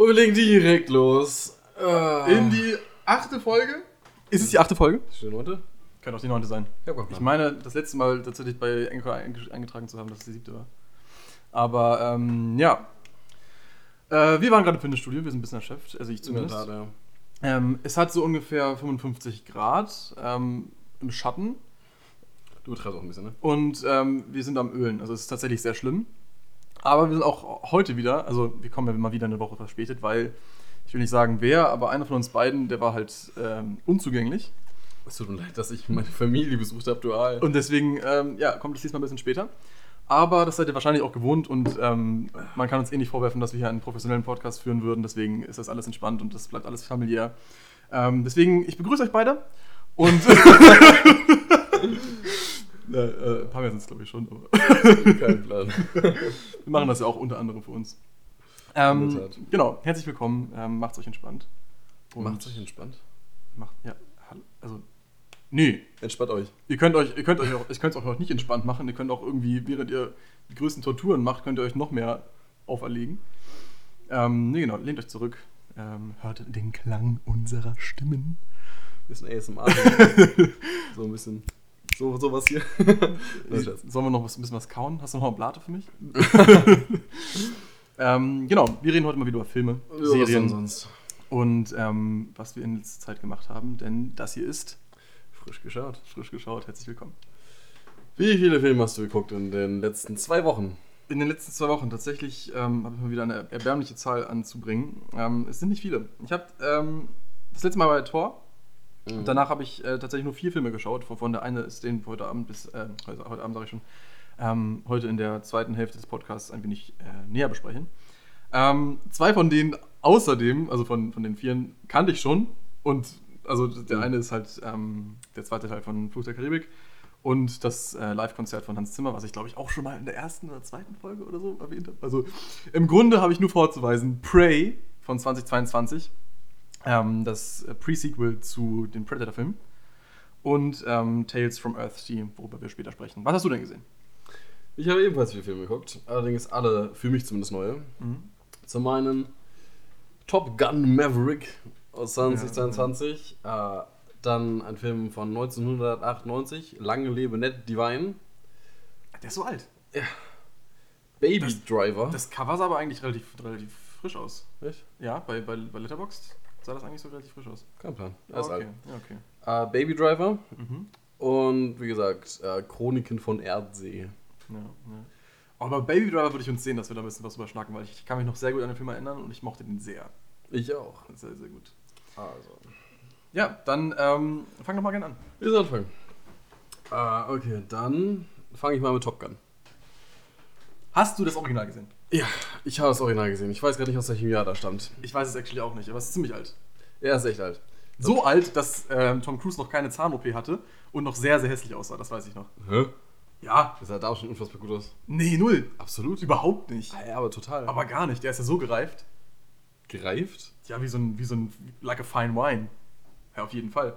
Und wir legen direkt los. Äh. In die achte Folge. Ist es die achte Folge? Ist die neunte? Könnte auch die neunte sein. Ja, ich meine, das letzte Mal tatsächlich bei Enko eingetragen zu haben, dass es die siebte war. Aber ähm, ja. Äh, wir waren gerade im Fitnessstudio, wir sind ein bisschen erschöpft, also ich zumindest. Tat, ja. ähm, es hat so ungefähr 55 Grad ähm, im Schatten. Du betreibst auch ein bisschen, ne? Und ähm, wir sind am Ölen, also es ist tatsächlich sehr schlimm. Aber wir sind auch heute wieder, also wir kommen ja mal wieder eine Woche verspätet, weil ich will nicht sagen wer, aber einer von uns beiden, der war halt ähm, unzugänglich. Es tut mir leid, dass ich meine Familie besucht habe, dual. Und deswegen, ähm, ja, kommt es diesmal ein bisschen später. Aber das seid ihr wahrscheinlich auch gewohnt und ähm, man kann uns eh nicht vorwerfen, dass wir hier einen professionellen Podcast führen würden. Deswegen ist das alles entspannt und das bleibt alles familiär. Ähm, deswegen, ich begrüße euch beide und. Ja, äh, ein paar mehr sind es, glaube ich, schon. Kein Plan. Wir machen das ja auch unter anderem für uns. Ähm, genau, herzlich willkommen. Ähm, macht's euch entspannt. Und macht's euch entspannt? Macht, ja, also. Nee. Entspannt euch. Ihr könnt euch, ihr könnt euch auch, ich könnt es auch nicht entspannt machen. Ihr könnt auch irgendwie, während ihr die größten Torturen macht, könnt ihr euch noch mehr auferlegen. Ähm, nee, genau, lehnt euch zurück. Ähm, hört den Klang unserer Stimmen. Bisschen ASMR. so ein bisschen. So, sowas hier. Sollen wir noch was, ein bisschen was kauen? Hast du noch eine Blate für mich? ähm, genau, wir reden heute mal wieder über Filme, ja, Serien sonst. und ähm, was wir in letzter Zeit gemacht haben, denn das hier ist frisch geschaut. Frisch geschaut, herzlich willkommen. Wie viele Filme hast du geguckt in den letzten zwei Wochen? In den letzten zwei Wochen tatsächlich ähm, habe ich mal wieder eine erbärmliche Zahl anzubringen. Ähm, es sind nicht viele. Ich habe ähm, das letzte Mal bei Tor Mhm. Und danach habe ich äh, tatsächlich nur vier Filme geschaut, wovon der eine ist, den heute Abend bis, äh, heute, heute Abend sage ich schon, ähm, heute in der zweiten Hälfte des Podcasts ein wenig äh, näher besprechen. Ähm, zwei von denen außerdem, also von, von den vieren, kannte ich schon. Und also der mhm. eine ist halt ähm, der zweite Teil von Fluch der Karibik und das äh, Live-Konzert von Hans Zimmer, was ich glaube ich auch schon mal in der ersten oder zweiten Folge oder so erwähnt habe. Also im Grunde habe ich nur vorzuweisen Prey von 2022 ähm, das Pre-Sequel zu den Predator-Filmen und ähm, Tales from Earthsea, worüber wir später sprechen. Was hast du denn gesehen? Ich habe ebenfalls viele Filme geguckt, allerdings alle für mich zumindest neue. Mhm. Zum einen Top Gun Maverick aus 2022, ja, äh, dann ein Film von 1998, Lange lebe Ned Divine. Der ist so alt. Ja. Baby das, Driver. Das Cover sah aber eigentlich relativ, relativ frisch aus. Echt? Ja, bei, bei, bei Letterboxd sah das eigentlich so relativ frisch aus. Kein Plan. Er ist okay. alt. Ja, okay. Uh, Baby Driver. Mhm. Und wie gesagt, uh, Chroniken von Erdsee. Ja, ja. Aber Baby Driver würde ich uns sehen, dass wir da ein bisschen was überschnacken, weil ich kann mich noch sehr gut an den Film erinnern und ich mochte den sehr. Ich auch. Sehr, sehr gut. Also. Ja, dann ähm, fang doch mal gerne an. Wir sollen anfangen. Uh, okay, dann fange ich mal mit Top Gun. Hast du das Original gesehen? Ja, ich habe das Original gesehen. Ich weiß gerade nicht, aus welchem Jahr da stammt. Ich weiß es actually auch nicht, aber es ist ziemlich alt. Ja, ist echt alt. So okay. alt, dass äh, Tom Cruise noch keine Zahn-OP hatte und noch sehr, sehr hässlich aussah, das weiß ich noch. Hä? Ja. Das sah da auch schon unfassbar gut aus. Nee, null. Absolut. Überhaupt nicht. Ah, ja, aber total. Aber gar nicht. Der ist ja so gereift. Gereift? Ja, wie so ein, wie so ein, like a fine wine. Ja, auf jeden Fall.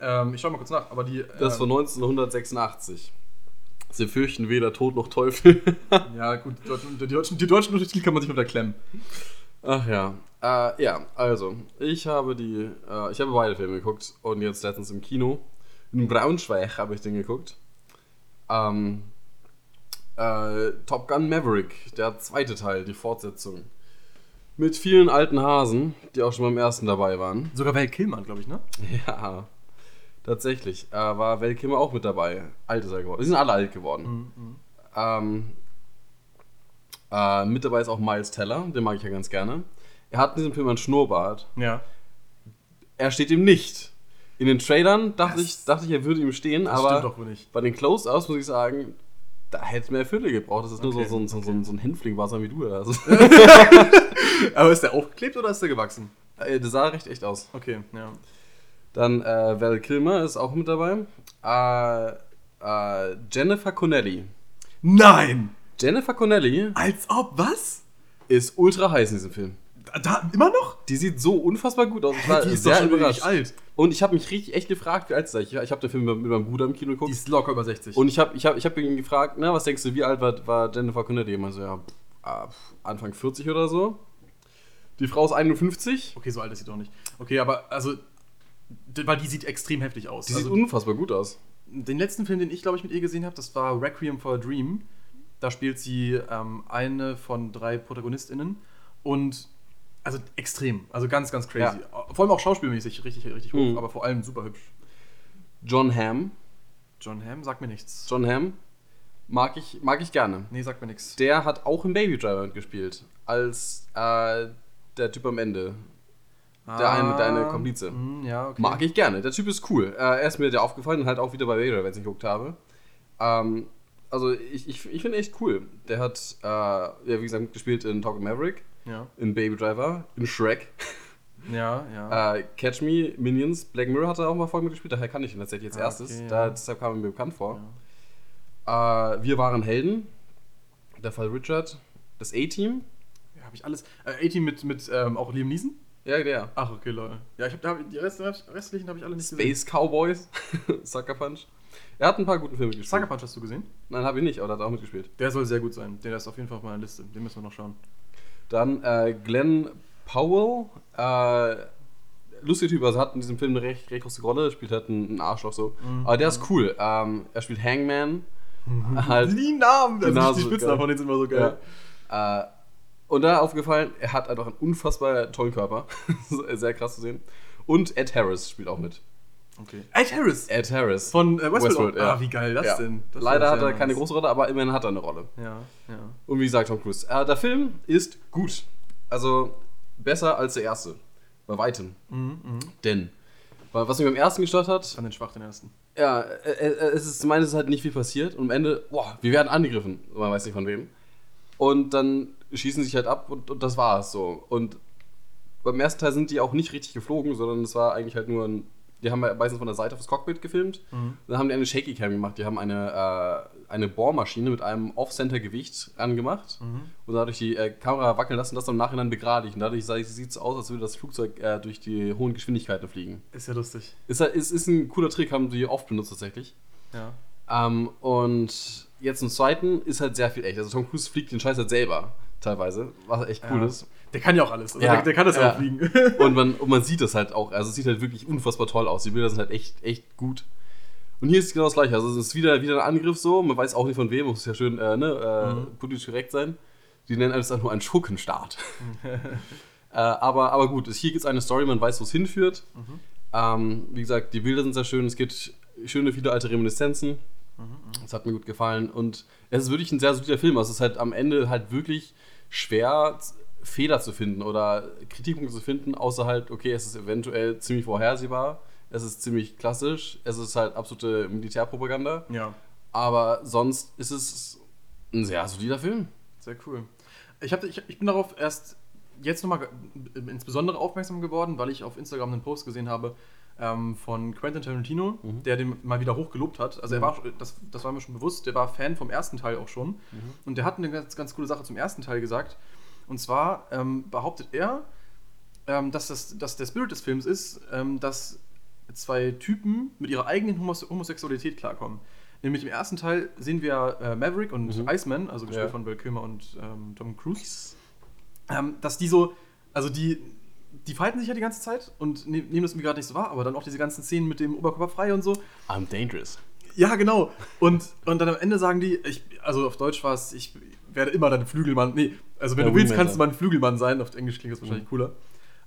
Ähm, ich schau mal kurz nach, aber die. Das ist von 1986. Sie fürchten weder Tod noch Teufel. ja, gut, die deutschen, die deutschen, die deutschen Untertitel kann man sich unterklemmen. Ach ja. Äh, ja, also, ich habe die, äh, ich habe beide Filme geguckt und jetzt letztens im Kino. In Braunschweig habe ich den geguckt. Ähm, äh, Top Gun Maverick, der zweite Teil, die Fortsetzung. Mit vielen alten Hasen, die auch schon beim ersten dabei waren. Sogar Val Kilmer, glaube ich, ne? Ja. Tatsächlich. Äh, war Val Kilmer auch mit dabei. Alt ist er geworden. Sie sind alle alt geworden. Mhm. mhm. Ähm, äh, mit dabei ist auch Miles Teller, den mag ich ja ganz gerne. Er hat in diesem Film einen Schnurrbart. Ja. Er steht ihm nicht. In den Trailern dachte, ich, dachte ich, er würde ihm stehen, das aber doch wohl nicht. bei den Close-Ups muss ich sagen, da hätte es mehr Fülle gebraucht. Das ist okay, nur so, so, okay. so, so ein Hänfling-Wasser wie du. Also. aber ist der aufgeklebt oder ist der gewachsen? Äh, der sah recht echt aus. Okay, ja. Dann äh, Val Kilmer ist auch mit dabei. Äh, äh, Jennifer Connelly. Nein! Jennifer Connelly. Als ob, was? Ist ultra heiß in diesem Film. Da, immer noch? Die sieht so unfassbar gut aus. Ich war die ist sehr überrascht. alt. Und ich habe mich richtig echt gefragt, wie alt ist sie? Ich, ich habe den Film mit meinem Bruder im Kino geguckt. Die ist locker über 60. Und ich habe ich hab, ich hab ihn gefragt, na, was denkst du, wie alt war, war Jennifer Connelly? Ich so, ja, ah, Anfang 40 oder so. Die Frau ist 51. Okay, so alt ist sie doch nicht. Okay, aber also, weil die sieht extrem heftig aus. Die also, sieht unfassbar gut aus. den letzten Film, den ich glaube ich mit ihr gesehen habe, das war Requiem for a Dream. Da spielt sie ähm, eine von drei ProtagonistInnen und also extrem, also ganz, ganz crazy. Vor allem auch schauspielmäßig richtig, richtig hoch, Mhm. aber vor allem super hübsch. John Hamm. John Hamm sagt mir nichts. John Hamm mag ich, mag ich gerne. Nee, sagt mir nichts. Der hat auch im Baby Driver mitgespielt. Als äh, der Typ am Ende. Der eine, der eine Komplize. mm, ja, okay. Mag ich gerne. Der Typ ist cool. Äh, er ist mir der aufgefallen und halt auch wieder bei Driver, wenn ich geguckt habe. Ähm, also ich, ich, ich finde echt cool. Der hat, äh, ja, wie gesagt, mitgespielt in Talk Maverick, Ja, in Baby Driver, in Shrek. ja, ja. Äh, Catch Me, Minions, Black Mirror hat er auch mal Folgen mitgespielt, daher kann ich ihn tatsächlich als Ah, erstes. okay, da, ja. deshalb kam er mir bekannt vor. ja. Äh, wir waren Helden. Der Fall Richard. Das A-Team. ja habe ich alles. Äh, 18 mit, mit ähm, auch Liam Neeson? Ja, der. Ach, okay, Leute. Ja, ich da hab, die Rest, restlichen habe ich alle nicht gesehen. Space Cowboys. Sucker Punch. Er hat ein paar gute Filme gespielt. Sucker Punch hast du gesehen? Nein, habe ich nicht, aber er hat auch mitgespielt. Der soll sehr gut sein. Der ist auf jeden Fall auf meiner Liste. Den müssen wir noch schauen. Dann äh, Glenn Powell. Äh, lustiger Typ, also hat in diesem Film eine recht, recht große Rolle, spielt halt einen, Arschloch so. Mhm. Aber der ist cool. Ähm, er spielt Hangman. halt, Die Namen, also Genau die Spitznamen von denen sind immer so geil. Ja. Äh, und da aufgefallen, er hat einfach einen unfassbar tollen Körper. Sehr krass zu sehen. Und Ed Harris spielt auch mit. Okay. Ed Harris Ed Harris. von äh, Westworld. Westworld, ja. Ah, wie geil das Ja. denn? Das Leider hat er keine nice. große Rolle, aber immerhin hat er eine Rolle. Ja, ja. Und wie gesagt, Tom Cruise. Äh, der Film ist gut. Also besser als der erste. Bei weitem. Mhm, mhm. Denn, weil was mich beim ersten gestört hat, Fand den schwach, den ersten. ja, äh, äh, es ist ist halt nicht viel passiert und am Ende, boah, wir werden angegriffen. Man weiß nicht von wem. Und dann schießen sich halt ab und, und das war's so. Und beim ersten Teil sind die auch nicht richtig geflogen, sondern es war eigentlich halt nur ein. Die haben meistens von der Seite auf das Cockpit gefilmt. Dann haben die eine Shaky Cam gemacht. Die haben eine, äh, eine Bohrmaschine mit einem Off-Center-Gewicht angemacht und dadurch die äh, Kamera wackeln lassen und das dann im Nachhinein begradigt. Und dadurch sieht es aus, als würde das Flugzeug äh, durch die hohen Geschwindigkeiten fliegen. Ist ja lustig. Ist, ist, ist ein cooler Trick, haben die oft benutzt tatsächlich. Ja. Ähm, und jetzt im zweiten ist halt sehr viel echt. Also Tom Cruise fliegt den Scheiß halt selber teilweise, was echt cool ja. ist. Der kann ja auch alles. Also Ja, der, der kann das ja auch fliegen. Und man, und man sieht das halt auch. Also es sieht halt wirklich unfassbar toll aus. Die Bilder sind halt echt, echt gut. Und hier ist genau das gleiche. Also es ist wieder, wieder ein Angriff so. Man weiß auch nicht von wem. Muss ja schön äh, ne, äh, Mhm. politisch korrekt sein. Die nennen alles nur einen Schurkenstaat. äh, aber, aber gut, hier gibt es eine Story. Man weiß, wo es hinführt. Mhm. Ähm, wie gesagt, die Bilder sind sehr schön. Es gibt schöne, viele alte Reminiszenzen. Mhm, Das hat mir gut gefallen. Und es ist wirklich ein sehr solider Film. Also es ist halt am Ende halt wirklich schwer, Fehler zu finden oder Kritikpunkte zu finden, außer halt, okay, es ist eventuell ziemlich vorhersehbar. Es ist ziemlich klassisch. Es ist halt absolute Militärpropaganda. ja. Aber sonst ist es ein sehr solider Film. Sehr cool. Ich, hab, ich, ich bin darauf erst jetzt nochmal insbesondere aufmerksam geworden, weil ich auf Instagram einen Post gesehen habe ähm, von Quentin Tarantino, der den mal wieder hochgelobt hat. Also er war, das, das war mir schon bewusst, der war Fan vom ersten Teil auch schon. Und der hat eine ganz, ganz coole Sache zum ersten Teil gesagt. Und zwar ähm, behauptet er, ähm, dass, das, dass der Spirit des Films ist, ähm, dass zwei Typen mit ihrer eigenen Homose Homosexualität klarkommen. Nämlich im ersten Teil sehen wir äh, Maverick und Iceman, also gespielt Ja. von Val Kilmer und ähm, Tom Cruise, ähm, dass die so, also die, die fighten sich ja die ganze Zeit und ne nehmen das mir gerade nicht so wahr, aber dann auch diese ganzen Szenen mit dem Oberkörper frei und so. I'm dangerous. Ja, genau. Und, und dann am Ende sagen die, ich, also auf Deutsch war es, ich werde immer dein Flügelmann. Nee, also wenn Ja, du willst, kannst du mein Flügelmann sein. Auf Englisch klingt das wahrscheinlich Mhm. cooler.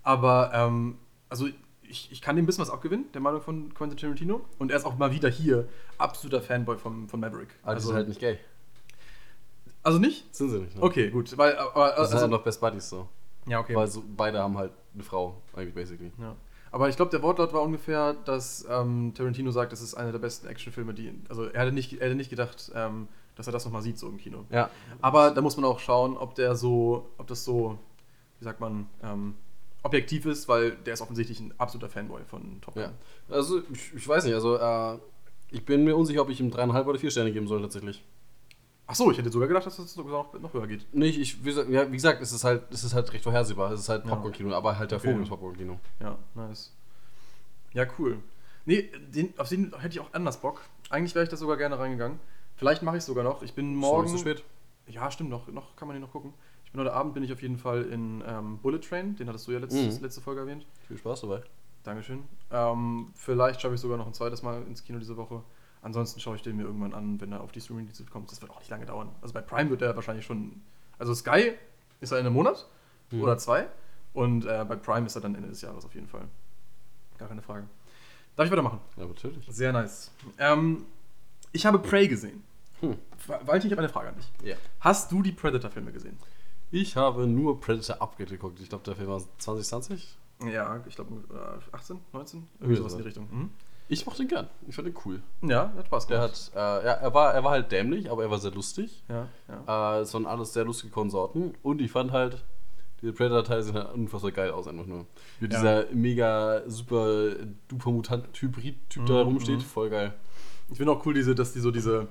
Aber, ähm, also ich, ich kann dem ein bisschen was abgewinnen, der Meinung von Quentin Tarantino. Und er ist auch mal wieder hier absoluter Fanboy vom, von Maverick. Aber die sind halt nicht gay. also nicht? Sind sie nicht. Ne? Okay, gut. Weil, aber, Das sind also, halt noch Best Buddies so. ja, okay. Weil so, beide haben halt eine Frau, eigentlich basically. Ja. Aber ich glaube, der Wortlaut war ungefähr, dass ähm, Tarantino sagt, das ist einer der besten Actionfilme, die. Also er hätte nicht, er hätte nicht gedacht, ähm, dass er das nochmal sieht, so im Kino. Ja. Aber da muss man auch schauen, ob der so, ob das so, wie sagt man, ähm, objektiv ist, weil der ist offensichtlich ein absoluter Fanboy von Top Gun. Ja. Also, ich, ich weiß nicht, also, äh, ich bin mir unsicher, ob ich ihm dreieinhalb oder vier Sterne geben soll, tatsächlich. Ach so, ich hätte sogar gedacht, dass das sogar noch, noch höher geht. Nicht, ich, wie, ja, wie gesagt, es ist halt, es ist halt recht vorhersehbar. Es ist halt. Popcorn-Kino, aber halt der Okay. Vogel ist Popcorn-Kino. Ja, nice. Ja, cool. Nee, den, auf den hätte ich auch anders Bock. Eigentlich wäre ich da sogar gerne reingegangen. Vielleicht mache ich es sogar noch. Ich bin morgen. Schon nicht so spät. Ja, stimmt, noch, noch kann man den noch gucken. Ich Und heute Abend bin ich auf jeden Fall in ähm, Bullet Train, den hattest du ja letztes, Mhm. letzte Folge erwähnt. Viel Spaß dabei. Dankeschön. Ähm, vielleicht schaffe ich sogar noch ein zweites Mal ins Kino diese Woche. Ansonsten schaue ich den mir irgendwann an, wenn er auf die Streaming-Dienste kommt. Das wird auch nicht lange dauern. Also bei Prime wird er wahrscheinlich schon. Also Sky ist er in einem Monat Mhm. oder zwei. Und äh, bei Prime ist er dann Ende des Jahres auf jeden Fall. Gar keine Frage. Darf ich weitermachen? Ja, natürlich. Sehr nice. Ähm, ich habe Prey gesehen. Hm. Valentin, ich habe eine Frage an dich. Ja. Hast du die Predator-Filme gesehen? Ich habe nur Predator Upgrade geguckt. Ich glaube, der Film war 2020. Ja, ich glaube äh, 18, 19? Irgendwie sowas in die. Richtung. Mhm. Ich mochte ihn gern. Ich fand ihn cool. Ja, hat Spaß gemacht. hat, äh, ja, er war, er war halt dämlich, aber er war sehr lustig. Ja, ja. Äh, es waren alles sehr lustige Konsorten. Und ich fand halt, diese Predator-Teile sehen halt unfassbar geil aus, einfach nur. Wie Ja. dieser mega super duper Mutant-Hybrid-Typ da Mhm, rumsteht. mhm. Voll geil. Ich finde auch cool, diese, dass die so diese,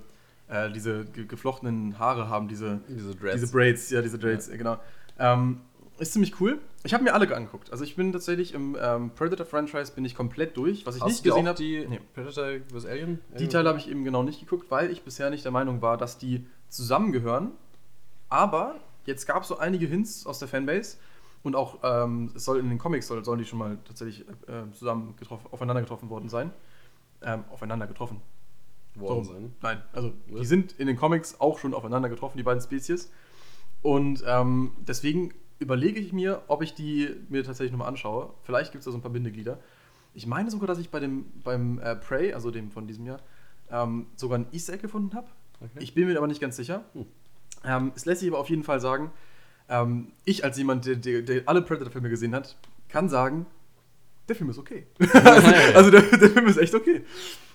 äh, diese ge geflochtenen Haare haben, diese, Diese Dreads. diese Braids, ja, diese Braids, ja. genau. Ähm, ist ziemlich cool. Ich habe mir alle angeguckt. Also ich bin tatsächlich im ähm, Predator-Franchise bin ich komplett durch. Was ich Hast nicht gesehen habe, die nee. Predator vs. Alien? die Teile habe ich eben genau nicht geguckt, weil ich bisher nicht der Meinung war, dass die zusammengehören. Aber jetzt gab es so einige Hints aus der Fanbase und auch ähm, es soll in den Comics soll, sollen die schon mal tatsächlich äh, zusammen getroffen, aufeinander getroffen worden sein. Ähm, aufeinander getroffen. worden So, sein. Nein, also die sind in den Comics auch schon aufeinander getroffen, die beiden Spezies. Und ähm, deswegen überlege ich mir, ob ich die mir tatsächlich nochmal anschaue. Vielleicht gibt es da so ein paar Bindeglieder. Ich meine sogar, dass ich bei dem, beim äh, Prey, also dem von diesem Jahr, ähm, sogar ein Easter Egg gefunden habe. Okay. Ich bin mir aber nicht ganz sicher. Hm. Ähm, es lässt sich aber auf jeden Fall sagen, ähm, ich als jemand, der, der, der alle Predator-Filme gesehen hat, kann sagen, der Film ist okay. also also der, der Film ist echt okay.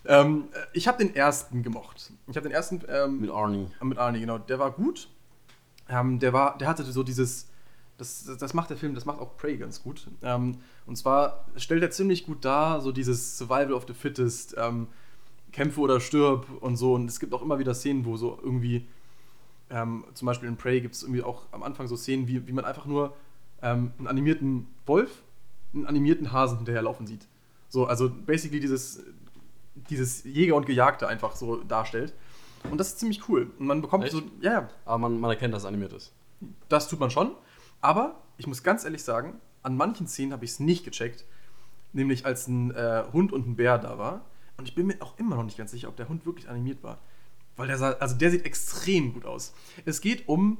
Ähm, ich habe den ersten gemocht. Ich habe den ersten ähm, Mit Arnie. mit Arnie, genau. Der war gut. Ähm, der, war, der hatte so dieses. Das, das- macht der Film, das macht auch Prey ganz gut. Ähm, und zwar stellt er ziemlich gut dar, so dieses Survival of the Fittest, ähm, Kämpfe oder stirb und so. Und es gibt auch immer wieder Szenen, wo so irgendwie, ähm, zum Beispiel in Prey gibt es irgendwie auch am Anfang so Szenen, wie, wie man einfach nur ähm, einen animierten Wolf, einen animierten Hasen hinterherlaufen sieht. So, also basically dieses, dieses Jäger und Gejagte einfach so darstellt. Und das ist ziemlich cool. Und man bekommt Echt? so, ja, ja, Aber man, man erkennt, dass es animiert ist. das tut man schon. Aber ich muss ganz ehrlich sagen, an manchen Szenen habe ich es nicht gecheckt. Nämlich als ein äh, Hund und ein Bär da war. Und ich bin mir auch immer noch nicht ganz sicher, ob der Hund wirklich animiert war. Weil der sah, also der sieht extrem gut aus. Es geht um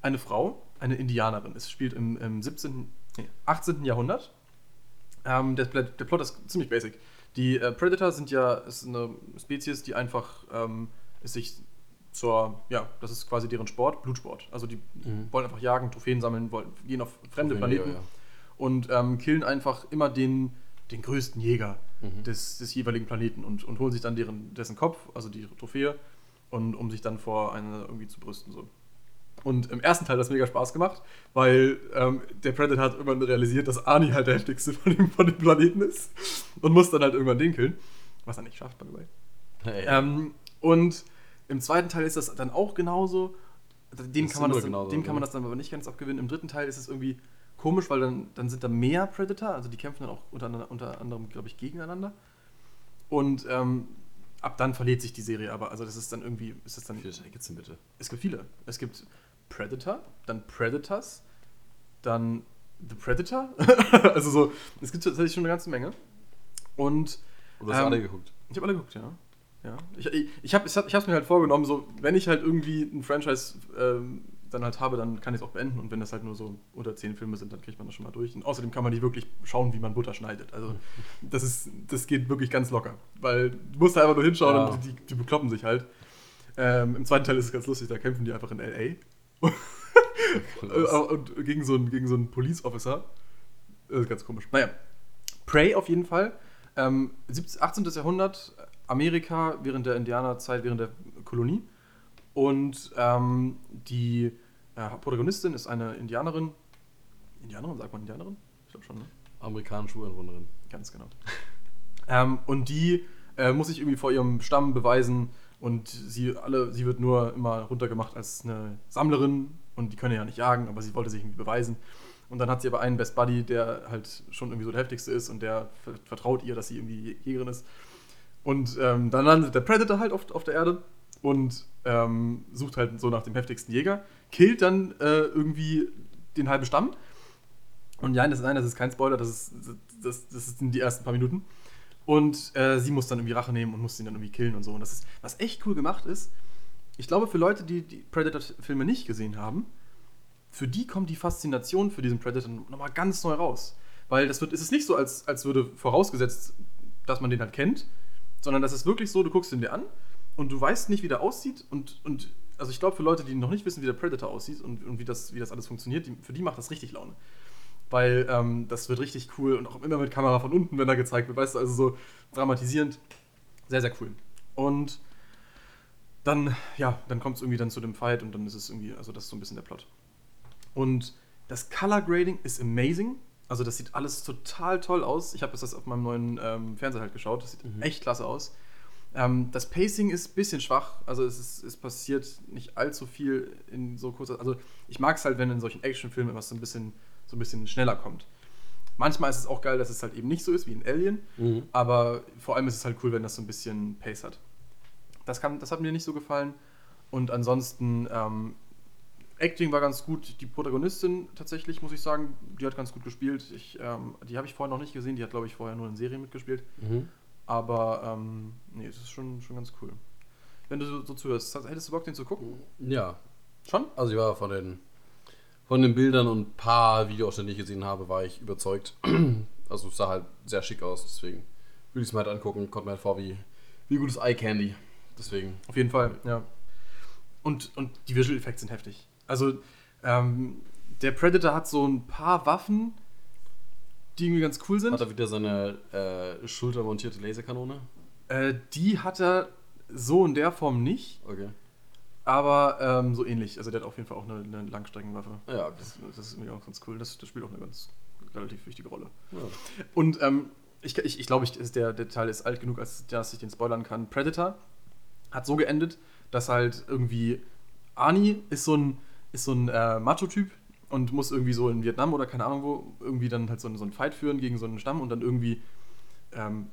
eine Frau, eine Indianerin. Es spielt im, im 17., nee, 18. Jahrhundert. Ähm, der, der Plot ist ziemlich basic. Die äh, Predator sind ja ist eine Spezies, die einfach ähm, sich zur, ja, das ist quasi deren Sport, Blutsport. Also die Mhm. wollen einfach jagen, Trophäen sammeln, wollen, gehen auf fremde Trophäen, Planeten ja, ja. und ähm, killen einfach immer den, den größten Jäger Mhm. des, des jeweiligen Planeten und, und holen sich dann deren, dessen Kopf, also die Trophäe, und, um sich dann vor einer irgendwie zu brüsten. So. Und im ersten Teil hat das mega Spaß gemacht, weil ähm, der Predator hat irgendwann realisiert, dass Arnie halt der heftigste von dem, von dem Planeten ist und muss dann halt irgendwann den killen. Was er nicht schafft, by the way. Hey. Ähm, und im zweiten Teil ist das dann auch genauso. Dem, Das kann man, das, dann, genauso, dem kann man das dann aber nicht ganz abgewinnen. Im dritten Teil ist es irgendwie komisch, weil dann, dann sind da mehr Predator, also die kämpfen dann auch unter, unter anderem, glaube ich, gegeneinander. Und ähm, ab dann verliert sich die Serie aber. Also das ist dann irgendwie, ist das dann, Wie viele Teile gibt's denn bitte? es gibt viele. Es gibt Predator, dann Predators, dann The Predator. also so, es gibt tatsächlich schon eine ganze Menge. Und hast du Ähm, alle geguckt? ich habe alle geguckt, ja. Ja. Ich, ich, ich habe es mir halt vorgenommen, so, wenn ich halt irgendwie ein Franchise ähm, dann halt habe, dann kann ich es auch beenden. Und wenn das halt nur so unter zehn Filme sind, dann kriegt man das schon mal durch. Und außerdem kann man nicht wirklich schauen, wie man Butter schneidet. Also das ist, das geht wirklich ganz locker. Weil du musst da einfach nur hinschauen Ja. und die, die bekloppen sich halt. Ähm, Im zweiten Teil ist es ganz lustig, da kämpfen die einfach in L.A. Und gegen so einen, gegen so einen Police Officer. Das ist ganz komisch. Naja. Prey auf jeden Fall. Ähm, 17 18. Jahrhundert, Amerika während der Indianerzeit, während der Kolonie. Und ähm, die äh, Protagonistin ist eine Indianerin. Indianerin, sagt man Indianerin? Ich glaube schon, ne? Amerikanische Ureinwohnerin. Ganz genau. ähm, und die äh, muss sich irgendwie vor ihrem Stamm beweisen und sie alle, sie wird nur immer runtergemacht als eine Sammlerin und die können ja nicht jagen, aber sie wollte sich irgendwie beweisen. Und dann hat sie aber einen Best Buddy, der halt schon irgendwie so der heftigste ist und der ver- vertraut ihr, dass sie irgendwie Jägerin ist. Und ähm, dann landet der Predator halt auf, auf der Erde und ähm, sucht halt so nach dem heftigsten Jäger. killt dann äh, irgendwie den halben Stamm. Und ja, das, nein, das ist kein Spoiler, das, ist, das, das sind die ersten paar Minuten. Und äh, sie muss dann irgendwie Rache nehmen und muss ihn dann irgendwie killen und so. Und das ist, was echt cool gemacht ist, ich glaube, für Leute, die die Predator-Filme nicht gesehen haben, für die kommt die Faszination für diesen Predator nochmal ganz neu raus. Weil das wird, es ist nicht so, als, als würde vorausgesetzt, dass man den halt kennt, sondern das ist wirklich so, du guckst ihn dir an und du weißt nicht, wie der aussieht. Und, und also ich glaube, für Leute, die noch nicht wissen, wie der Predator aussieht und, und wie, das, wie das alles funktioniert, die, für die macht das richtig Laune. Weil ähm, das wird richtig cool und auch immer mit Kamera von unten, wenn er gezeigt wird, weißt du, also so dramatisierend. Sehr, sehr cool. Und dann, ja, dann kommt es irgendwie dann zu dem Fight und dann ist es irgendwie, also das ist so ein bisschen der Plot. Und das Color Grading ist amazing. Also das sieht alles total toll aus. Ich habe das auf meinem neuen ähm, Fernseher halt geschaut. Das sieht mhm. echt klasse aus. Ähm, das Pacing ist ein bisschen schwach. Also es, ist, es passiert nicht allzu viel in so kurzer... Also ich mag es halt, wenn in solchen Actionfilmen was so ein bisschen, so ein bisschen schneller kommt. Manchmal ist es auch geil, dass es halt eben nicht so ist wie in Alien. Mhm. Aber vor allem ist es halt cool, wenn das so ein bisschen Pace hat. Das, kann, das hat mir nicht so gefallen. Und ansonsten ähm, Acting war ganz gut. Die Protagonistin tatsächlich, muss ich sagen, die hat ganz gut gespielt. Ich, ähm, die habe ich vorher noch nicht gesehen. Die hat, glaube ich, vorher nur in Serien mitgespielt. Mhm. Aber ähm, nee, es ist schon, schon ganz cool. Wenn du so, so zuhörst, hättest du Bock, den zu gucken? Ja. Schon? Also ich war von den, von den Bildern und ein paar Videoausschnitten, die ich gesehen habe, war ich überzeugt. also es sah halt sehr schick aus, deswegen würde ich es mir halt angucken. Kommt mir halt vor wie, wie gutes Eye Candy. Deswegen. Auf jeden Fall, ja. Und, und die Visual Effects sind heftig. Also, ähm, der Predator hat so ein paar Waffen, die irgendwie ganz cool sind. Hat er wieder seine äh, schultermontierte Laserkanone? Äh, die hat er so in der Form nicht. Okay. Aber ähm, so ähnlich. Also der hat auf jeden Fall auch eine, eine Langstreckenwaffe. Ja, okay. das, das, ist irgendwie auch ganz cool. Das, das spielt auch eine ganz relativ wichtige Rolle. Ja. Und ähm, ich, ich, ich glaube, ich, der, der Teil ist alt genug, als dass ich den spoilern kann. Predator hat so geendet, dass halt irgendwie Arnie ist so ein ist so ein äh, Macho-Typ und muss irgendwie so in Vietnam oder keine Ahnung wo irgendwie dann halt so, so einen Fight führen gegen so einen Stamm und dann irgendwie ähm,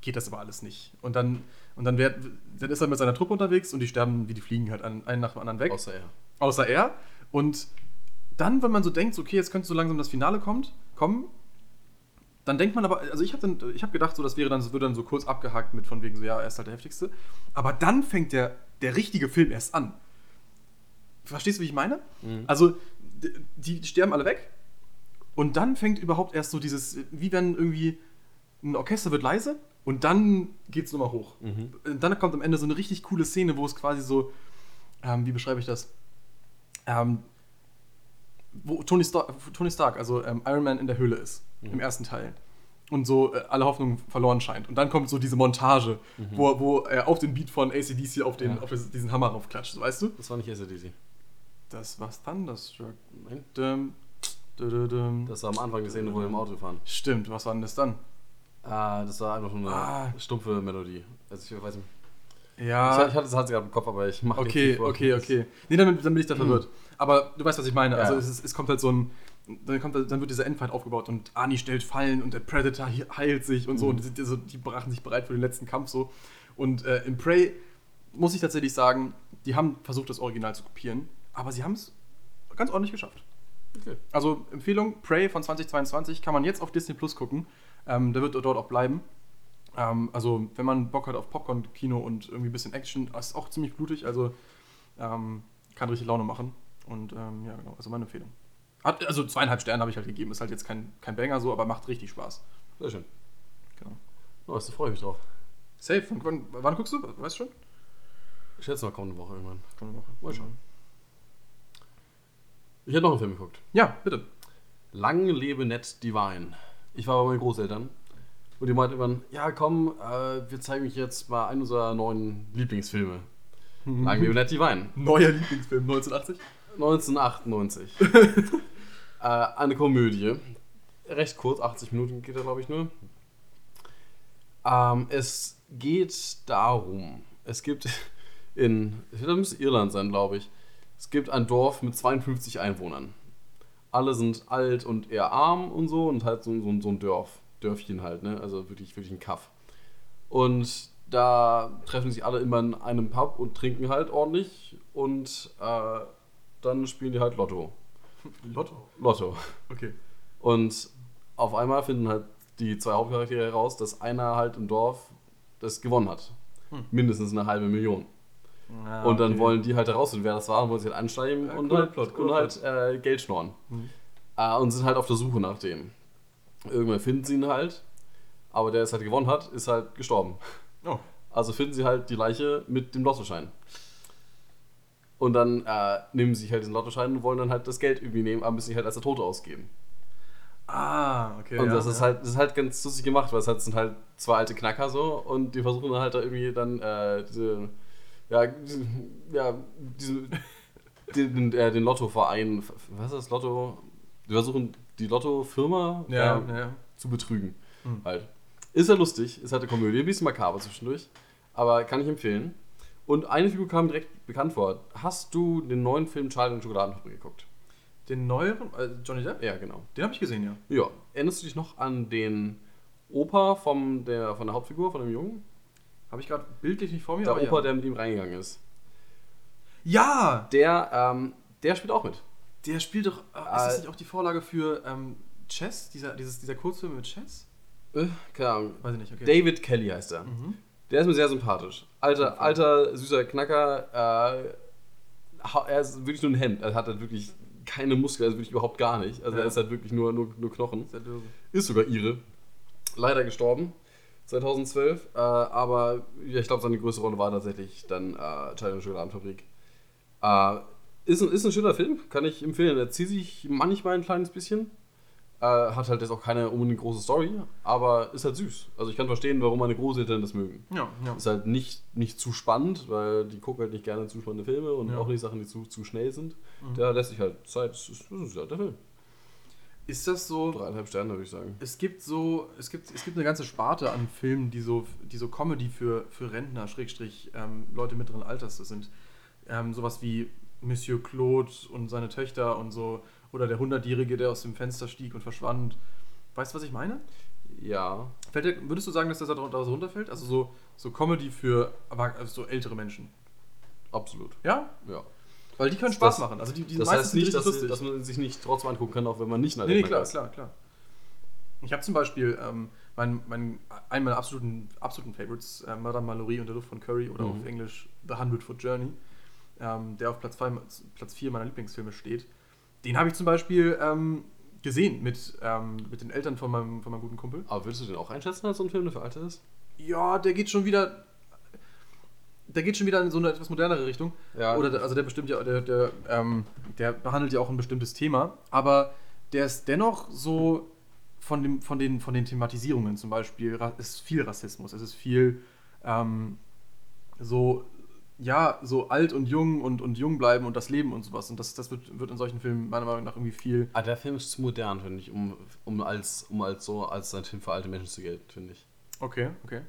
geht das aber alles nicht. Und dann, und dann, werd, dann ist er mit seiner Truppe unterwegs und die sterben wie die Fliegen halt an, einen nach dem anderen weg. Außer er. Außer er. Und dann, wenn man so denkt, okay, jetzt könnte so langsam das Finale kommt, kommen, dann denkt man aber, also ich habe hab gedacht, so, das wäre dann, das würde dann so kurz abgehakt mit von wegen so, ja, er ist halt der heftigste. Aber dann fängt der, der richtige Film erst an. Verstehst du, wie ich meine? Mhm. Also, die, die sterben alle weg. Und dann fängt überhaupt erst so dieses, wie wenn irgendwie ein Orchester wird leise und dann geht es nochmal hoch. Mhm. Dann kommt am Ende so eine richtig coole Szene, wo es quasi so, ähm, wie beschreibe ich das? Ähm, wo Tony, Star Tony Stark, also ähm, Iron Man in der Höhle ist, mhm. im ersten Teil. Und so äh, alle Hoffnung verloren scheint. Und dann kommt so diese Montage, mhm. wo, wo er auf den Beat von ACDC auf, den, ja. auf diesen Hammer raufklatscht, weißt du? Das war nicht ACDC. Das war Thunderstruck. Nein. Dum, dum, dum, das war am Anfang Szene, wo wir im Auto fahren. Stimmt, was war denn das dann? Ah, das war einfach nur eine ah. stumpfe Melodie. Also ich weiß nicht. Ja. Ich, hatte es halt gerade im Kopf, aber ich mache Okay, nicht okay, okay. Nee, dann, dann bin ich da verwirrt. Aber du weißt, was ich meine. Ja. Also es, es, kommt halt so ein. Dann, kommt, dann wird dieser Endfight aufgebaut und Ani stellt Fallen und der Predator heilt sich und so. Mhm. Und die, also, die brachen sich bereit für den letzten Kampf so. Und äh, im Prey muss ich tatsächlich sagen, die haben versucht, das Original zu kopieren. Aber sie haben es ganz ordentlich geschafft. Okay. Also Empfehlung, Prey von 2022 kann man jetzt auf Disney Plus gucken. Ähm, der wird dort auch bleiben. Ähm, also wenn man Bock hat auf Popcorn-Kino und irgendwie ein bisschen Action, ist auch ziemlich blutig, also ähm, kann richtig Laune machen. Und ähm, ja, genau, also meine Empfehlung. Hat, also zweieinhalb Sterne habe ich halt gegeben. Ist halt jetzt kein, kein Banger so, aber macht richtig Spaß. Sehr schön. Genau. Oh, da freue ich mich drauf. Safe. wann, wann guckst du? Weißt du schon? Ich schätze mal kommende Woche irgendwann. Kommende Woche. Mal schauen. Ich hätte noch einen Film geguckt. Ja, bitte. Lang lebe Ned Divine. Ich war bei meinen Großeltern und die meinten immer, ja komm, äh, wir zeigen euch jetzt mal einen unserer neuen Lieblingsfilme. Lang lebe Ned Divine. Neuer Lieblingsfilm, 1980? 1998. äh, eine Komödie. Recht kurz, 80 Minuten geht er glaube ich nur. Ähm, es geht darum, es gibt in, das müsste Irland sein, glaube ich, es gibt ein Dorf mit 52 Einwohnern. Alle sind alt und eher arm und so und halt so, so, so ein Dorf, Dörfchen halt, ne? Also wirklich, wirklich ein Kaff. Und da treffen sich alle immer in einem Pub und trinken halt ordentlich und äh, dann spielen die halt Lotto. Lotto. Lotto. Okay. Und auf einmal finden halt die zwei Hauptcharaktere heraus, dass einer halt im Dorf das gewonnen hat. Hm. Mindestens eine halbe Million. Ah, und dann okay. wollen die halt herausfinden, wer das war und wollen sich halt ansteigen Ja, und cooler halt, cooler und halt äh, Geld schnorren. Mhm. Äh, und sind halt auf der Suche nach dem. Irgendwann finden sie ihn halt, aber der es halt gewonnen hat, ist halt gestorben. Oh. Also finden sie halt die Leiche mit dem Lottoschein. Und dann äh, nehmen sie sich halt diesen Lottoschein und wollen dann halt das Geld irgendwie nehmen, aber müssen sich halt als der Tote ausgeben. Ah, okay. und ja, das ist ja. halt, das ist halt ganz lustig gemacht, weil es halt sind halt zwei alte Knacker so und die versuchen dann halt da irgendwie dann äh, diese, ja, ja, diese, den, äh, den Lottoverein, was ist das, Lotto? Die versuchen die Lottofirma Ja, äh, ja. zu betrügen. Hm. Halt. Ist ja lustig, ist halt eine Komödie, ein bisschen makaber zwischendurch, aber kann ich empfehlen. Und eine Figur kam direkt bekannt vor. Hast du den neuen Film Charlie und Schokoladenfabrik geguckt? Den neueren, äh, Johnny Depp? Ja, genau. Den habe ich gesehen, ja. Ja. Erinnerst du dich noch an den Opa vom, der, von der Hauptfigur, von dem Jungen? Habe ich gerade bildlich nicht vor mir. Der aber Opa, ja. der mit ihm reingegangen ist. Ja! Der, ähm, der spielt auch mit. Der spielt doch. Äh, ist das Äh, nicht auch die Vorlage für ähm, Chess? Dieser, dieses, dieser Kurzfilm mit Chess? Äh, keine Ahnung. Weiß ich nicht, okay. David Kelly heißt er. Mhm. Der ist mir sehr sympathisch. Alter, alter, süßer Knacker. Äh, er ist wirklich nur ein Hemd. Er hat halt wirklich keine Muskeln, also wirklich überhaupt gar nicht. Also Ja. er ist halt wirklich nur, nur, nur Knochen. Sehr dürre. Ist sogar ihre. Leider gestorben. 2012. Äh, aber ja, ich glaube, seine größte Rolle war tatsächlich dann äh, Charlie und Schokoladenfabrik. Äh, ist, ein, ist ein schöner Film, kann ich empfehlen. Er zieht sich manchmal ein kleines bisschen. Äh, hat halt jetzt auch keine unbedingt große Story, aber ist halt süß. Also ich kann verstehen, warum meine Großeltern das mögen. Ja, ja. Ist halt nicht, nicht zu spannend, weil die gucken halt nicht gerne zu spannende Filme und Ja. auch nicht Sachen, die zu, zu schnell sind. Mhm. Der lässt sich halt Zeit. Das ist, das ist halt der Film. Ist das so. Dreieinhalb Sterne, würde ich sagen. Es gibt so, es gibt, es gibt eine ganze Sparte an Filmen, die so, die so Comedy für, für Rentner, Schrägstrich, ähm, Leute mittleren Alters sind. Ähm, sowas wie Monsieur Claude und seine Töchter und so, oder der Hundertjährige, der aus dem Fenster stieg und verschwand. Weißt du, was ich meine? Ja. Fällt dir, würdest du sagen, dass das da so runterfällt? Also so, so Comedy für aber, also so ältere Menschen. Absolut. Ja? Ja. Weil die können Spaß Das- machen. Also die, die Das heißt nicht, dass, dass man sich nicht trotzdem angucken kann, auch wenn man nicht nach Nee, nee, klar, ist. klar, klar. Ich habe zum Beispiel ähm, mein, mein, einen meiner absoluten, absoluten Favorites, äh, Madame Mallory und der Luft von Curry oder Mhm. auf Englisch The Hundred Foot Journey, ähm, der auf Platz 4 Platz vier meiner Lieblingsfilme steht. Den habe ich zum Beispiel ähm, gesehen mit, ähm, mit den Eltern von meinem, von meinem guten Kumpel. Aber würdest du den auch einschätzen als so ein Film, der für Alte ist? Ja, der geht schon wieder. Der geht schon wieder in so eine etwas modernere Richtung. Ja. Oder der, also der bestimmt ja, der, der, ähm, der behandelt ja auch ein bestimmtes Thema, aber der ist dennoch so von, dem, von, den, von den Thematisierungen zum Beispiel, ist viel Rassismus, es ist viel ähm, so, ja, so alt und jung und, und jung bleiben und das Leben und sowas. Und das, das wird, wird in solchen Filmen meiner Meinung nach irgendwie viel. Ah, der Film ist zu modern, finde ich, um, um, als, um als so als ein Film für alte Menschen zu gelten, finde ich. Okay, okay.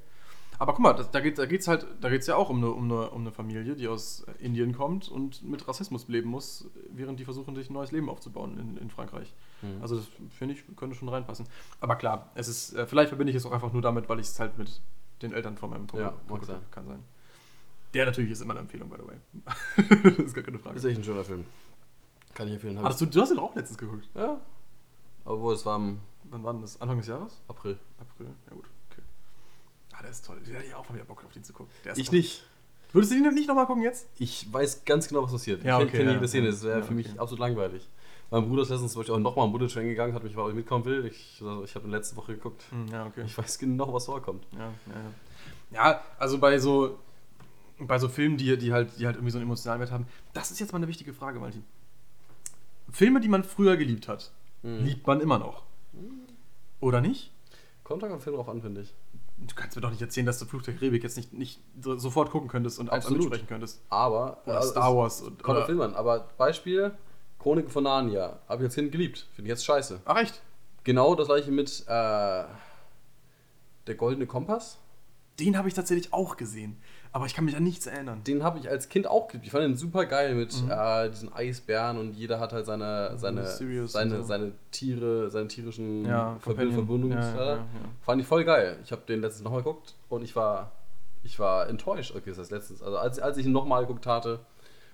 Aber guck mal, das, da geht es da geht's halt, da geht's ja auch um eine, um, eine, um eine Familie, die aus Indien kommt und mit Rassismus leben muss, während die versuchen, sich ein neues Leben aufzubauen in, in Frankreich. Mhm. Also das finde ich, könnte schon reinpassen. Aber klar, es ist, äh, vielleicht verbinde ich es auch einfach nur damit, weil ich es halt mit den Eltern von meinem Kumpel Ja, gucke. sein. kann sein. Der natürlich ist immer eine Empfehlung, by the way. das ist gar keine Frage. Ist echt ein schöner Film. Kann ich empfehlen. Hattest du, du hast den auch letztens geguckt. ja. Obwohl, es war im Wann war denn das? Anfang des Jahres? April. April? Ja gut, der ist toll. Da hätte ich auch mal wieder Bock auf den zu gucken. Der ist Ich toll. nicht. Würdest du den nicht nochmal gucken jetzt? Ich weiß ganz genau, was passiert. Ja, ich okay, kenne ja, jede Szene. Das wäre Ja, für mich okay. absolut langweilig. Mein Bruder ist letztens zum Beispiel auch nochmal am Bullet Train gegangen, hat mich gefragt, ob ich mitkommen will. Ich, also ich habe ihn letzte Woche geguckt. Hm, Ja, okay. Ich weiß genau, was vorkommt. Ja, ja, ja. ja, also bei so, bei so Filmen, die, die, halt, die halt irgendwie so einen emotionalen Wert haben, das ist jetzt mal eine wichtige Frage, Martin. Filme, die man früher geliebt hat, Mhm. liebt man immer noch. Oder nicht? Kommt da am Film drauf an, finde ich. Du kannst mir doch nicht erzählen, dass du Fluch der Karibik jetzt nicht, nicht so, sofort gucken könntest und Absolut. mitsprechen könntest. Aber. Oder also Star Wars. Und, Kommt auf Film. Aber Beispiel: Chroniken von Narnia. Habe ich als Kind geliebt. Finde ich jetzt scheiße. Ach, echt? Genau das gleiche mit äh, Der Goldene Kompass. Den habe ich tatsächlich auch gesehen. Aber ich kann mich an nichts erinnern. Den habe ich als Kind auch geliebt. Ich fand den super geil mit Mhm. äh, diesen Eisbären und jeder hat halt seine, seine, Sirius seine, und so. seine Tiere, seine tierischen Ja, Verbind Companion. Verbindungs- Ja, ja, ja. Fand ich voll geil. Ich habe den letztens nochmal geguckt und ich war, ich war enttäuscht. Okay, das heißt letztens. Also als, als ich ihn nochmal geguckt hatte,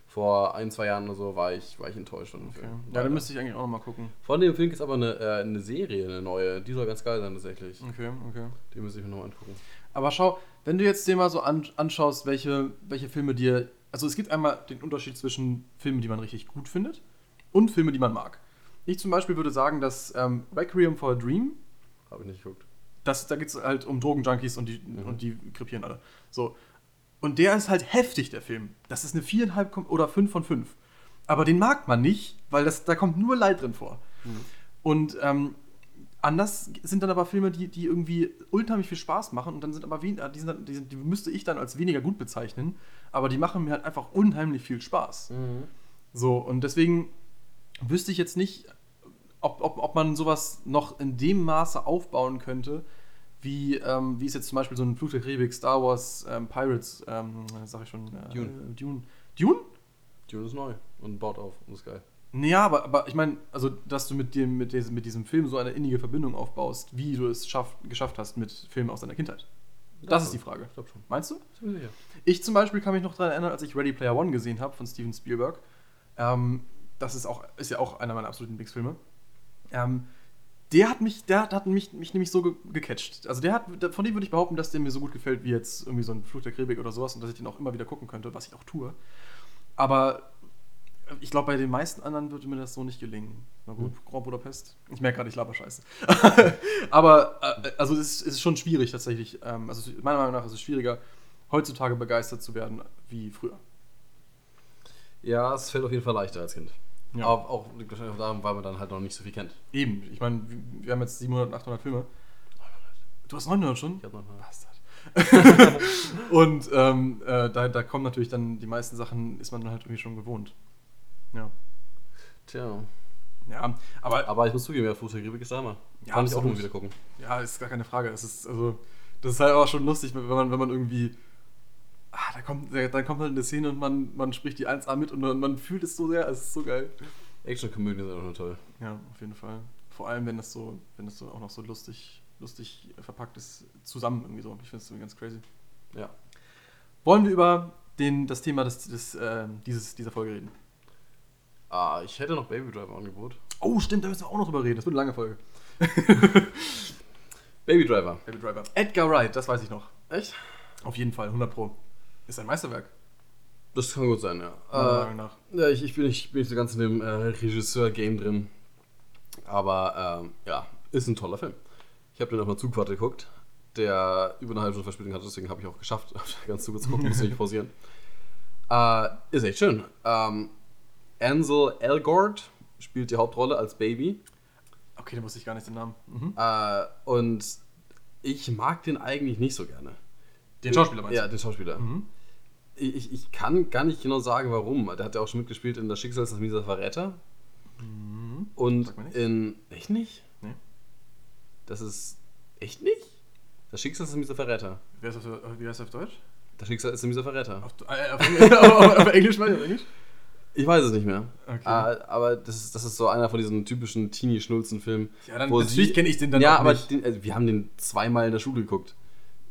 vor ein, zwei Jahren oder so war ich, war ich enttäuscht von dem Okay. Film. Ja, dann müsste ich eigentlich auch nochmal gucken. Von dem Film gibt es aber eine, äh, eine Serie, eine neue. Die soll ganz geil sein tatsächlich. Okay, okay. Die müsste ich mir nochmal angucken. Aber schau, wenn du jetzt dir mal so an, anschaust, welche, welche Filme dir. Also es gibt einmal den Unterschied zwischen Filmen, die man richtig gut findet und Filme, die man mag. Ich zum Beispiel würde sagen, dass ähm, Requiem for a Dream, Habe ich nicht geguckt. das, da geht es halt um Drogenjunkies und die, Mhm. und die krepieren alle. So. Und der ist halt heftig, der Film. Das ist eine 4,5 kom- oder 5 von 5. Aber den mag man nicht, weil das, da kommt nur Leid drin vor. Und ähm, anders sind dann aber Filme, die, die irgendwie unheimlich viel Spaß machen und dann sind aber wen, die, sind dann, die, sind, die müsste ich dann als weniger gut bezeichnen, aber die machen mir halt einfach unheimlich viel Spaß. So, und deswegen wüsste ich jetzt nicht, ob, ob, ob man sowas noch in dem Maße aufbauen könnte, wie, ähm, wie es jetzt zum Beispiel so ein Flug der Karibik, Star Wars, ähm, Pirates, ähm, sag ich schon, äh, Dune. Äh, Dune. Dune? Dune ist neu und baut auf und ist geil. Ja, aber, aber ich meine, also, dass du mit, dem, mit, diesem, mit diesem Film so eine innige Verbindung aufbaust, wie du es schaff, geschafft hast mit Filmen aus deiner Kindheit. Das ist die Frage. Ich glaube schon. Meinst du? Sicher. Ich zum Beispiel kann mich noch daran erinnern, als ich Ready Player One gesehen habe von Steven Spielberg. Ähm, das ist, auch, ist ja auch einer meiner absoluten Lieblingsfilme. Ähm, der hat mich, der hat, hat mich, mich nämlich so ge gecatcht. Also der hat, von dem würde ich behaupten, dass der mir so gut gefällt wie jetzt irgendwie so ein Fluch der Karibik oder sowas und dass ich den auch immer wieder gucken könnte, was ich auch tue. Aber ich glaube, bei den meisten anderen würde mir das so nicht gelingen. Na gut, Grand Budapest. Ich merke gerade, ich laber scheiße. Aber äh, also es ist, schon schwierig tatsächlich. Ähm, also meiner Meinung nach ist es schwieriger, heutzutage begeistert zu werden wie früher. Ja, es fällt auf jeden Fall leichter als Kind. Ja. Aber auch wahrscheinlich auch daran, weil man dann halt noch nicht so viel kennt. Eben, ich meine, wir- haben jetzt 700, 800 Filme. Du hast 900 schon? Ich hab noch mal. Bastard. Und ähm, äh, da, da kommen natürlich dann die meisten Sachen, ist man dann halt irgendwie schon gewohnt. Ja. Tja. Ja, aber Aber ich muss zugeben, ja, Fuß der Karibik ist da immer. Ja, Kann ich auch mal wieder gucken. Ja, ist gar keine Frage. Es ist, also, das ist halt auch schon lustig, wenn man, wenn man irgendwie. Ah, da kommt, da, dann kommt halt eine Szene und man, man spricht die 1A mit und man, man fühlt es so sehr, es ist so geil. Action-Komödien sind auch nur toll. Ja, auf jeden Fall. Vor allem, wenn das so, wenn das so auch noch so lustig, lustig verpackt ist, zusammen irgendwie so. Ich finde es irgendwie ganz crazy. Ja. Wollen wir über den, das Thema des, des, äh, dieses, dieser Folge reden? Ah, ich hätte noch Baby Driver Angebot. Oh, stimmt, da müssen wir auch noch drüber reden. Das wird eine lange Folge. Baby Driver. Baby Driver. Edgar Wright, das weiß ich noch. Echt? Auf jeden Fall, 100 Pro. Ist ein Meisterwerk. Das kann gut sein, ja. meiner Äh, Meinung nach. ja ich, ich, bin nicht, ich bin nicht so ganz in dem äh, Regisseur-Game drin. Aber ähm, ja, ist ein toller Film. Ich habe den auf einer Zugfahrt geguckt, der über eine halbe Stunde Verspätung hatte, deswegen habe ich auch geschafft, Zug zu gucken, musste nicht pausieren. Äh, ist echt schön. Ähm, Ansel Elgort spielt die Hauptrolle als Baby. Okay, da wusste ich gar nicht den Namen. Mhm. Äh, und ich mag den eigentlich nicht so gerne. Den Schauspieler meinst Ja, du? den Schauspieler. Mhm. Ich, ich kann gar nicht genau sagen, warum. Der hat ja auch schon mitgespielt in Das Schicksal ist ein mieser Verräter. Mhm. Und in. Echt nicht? Nee. Das ist. Echt nicht? Das Schicksal ist ein mieser Verräter. Wie heißt das auf, wie heißt das auf Deutsch? Das Schicksal ist ein mieser Verräter. Auf, äh, auf, Englisch, auf, auf Englisch ich, auf Englisch? Ich weiß es nicht mehr. Okay. Äh, aber das ist, das ist so einer von diesen typischen Teenie-Schnulzen-Filmen. Ja, dann, natürlich kenne ich den dann ja, auch aber nicht. Den, also wir haben den zweimal in der Schule geguckt.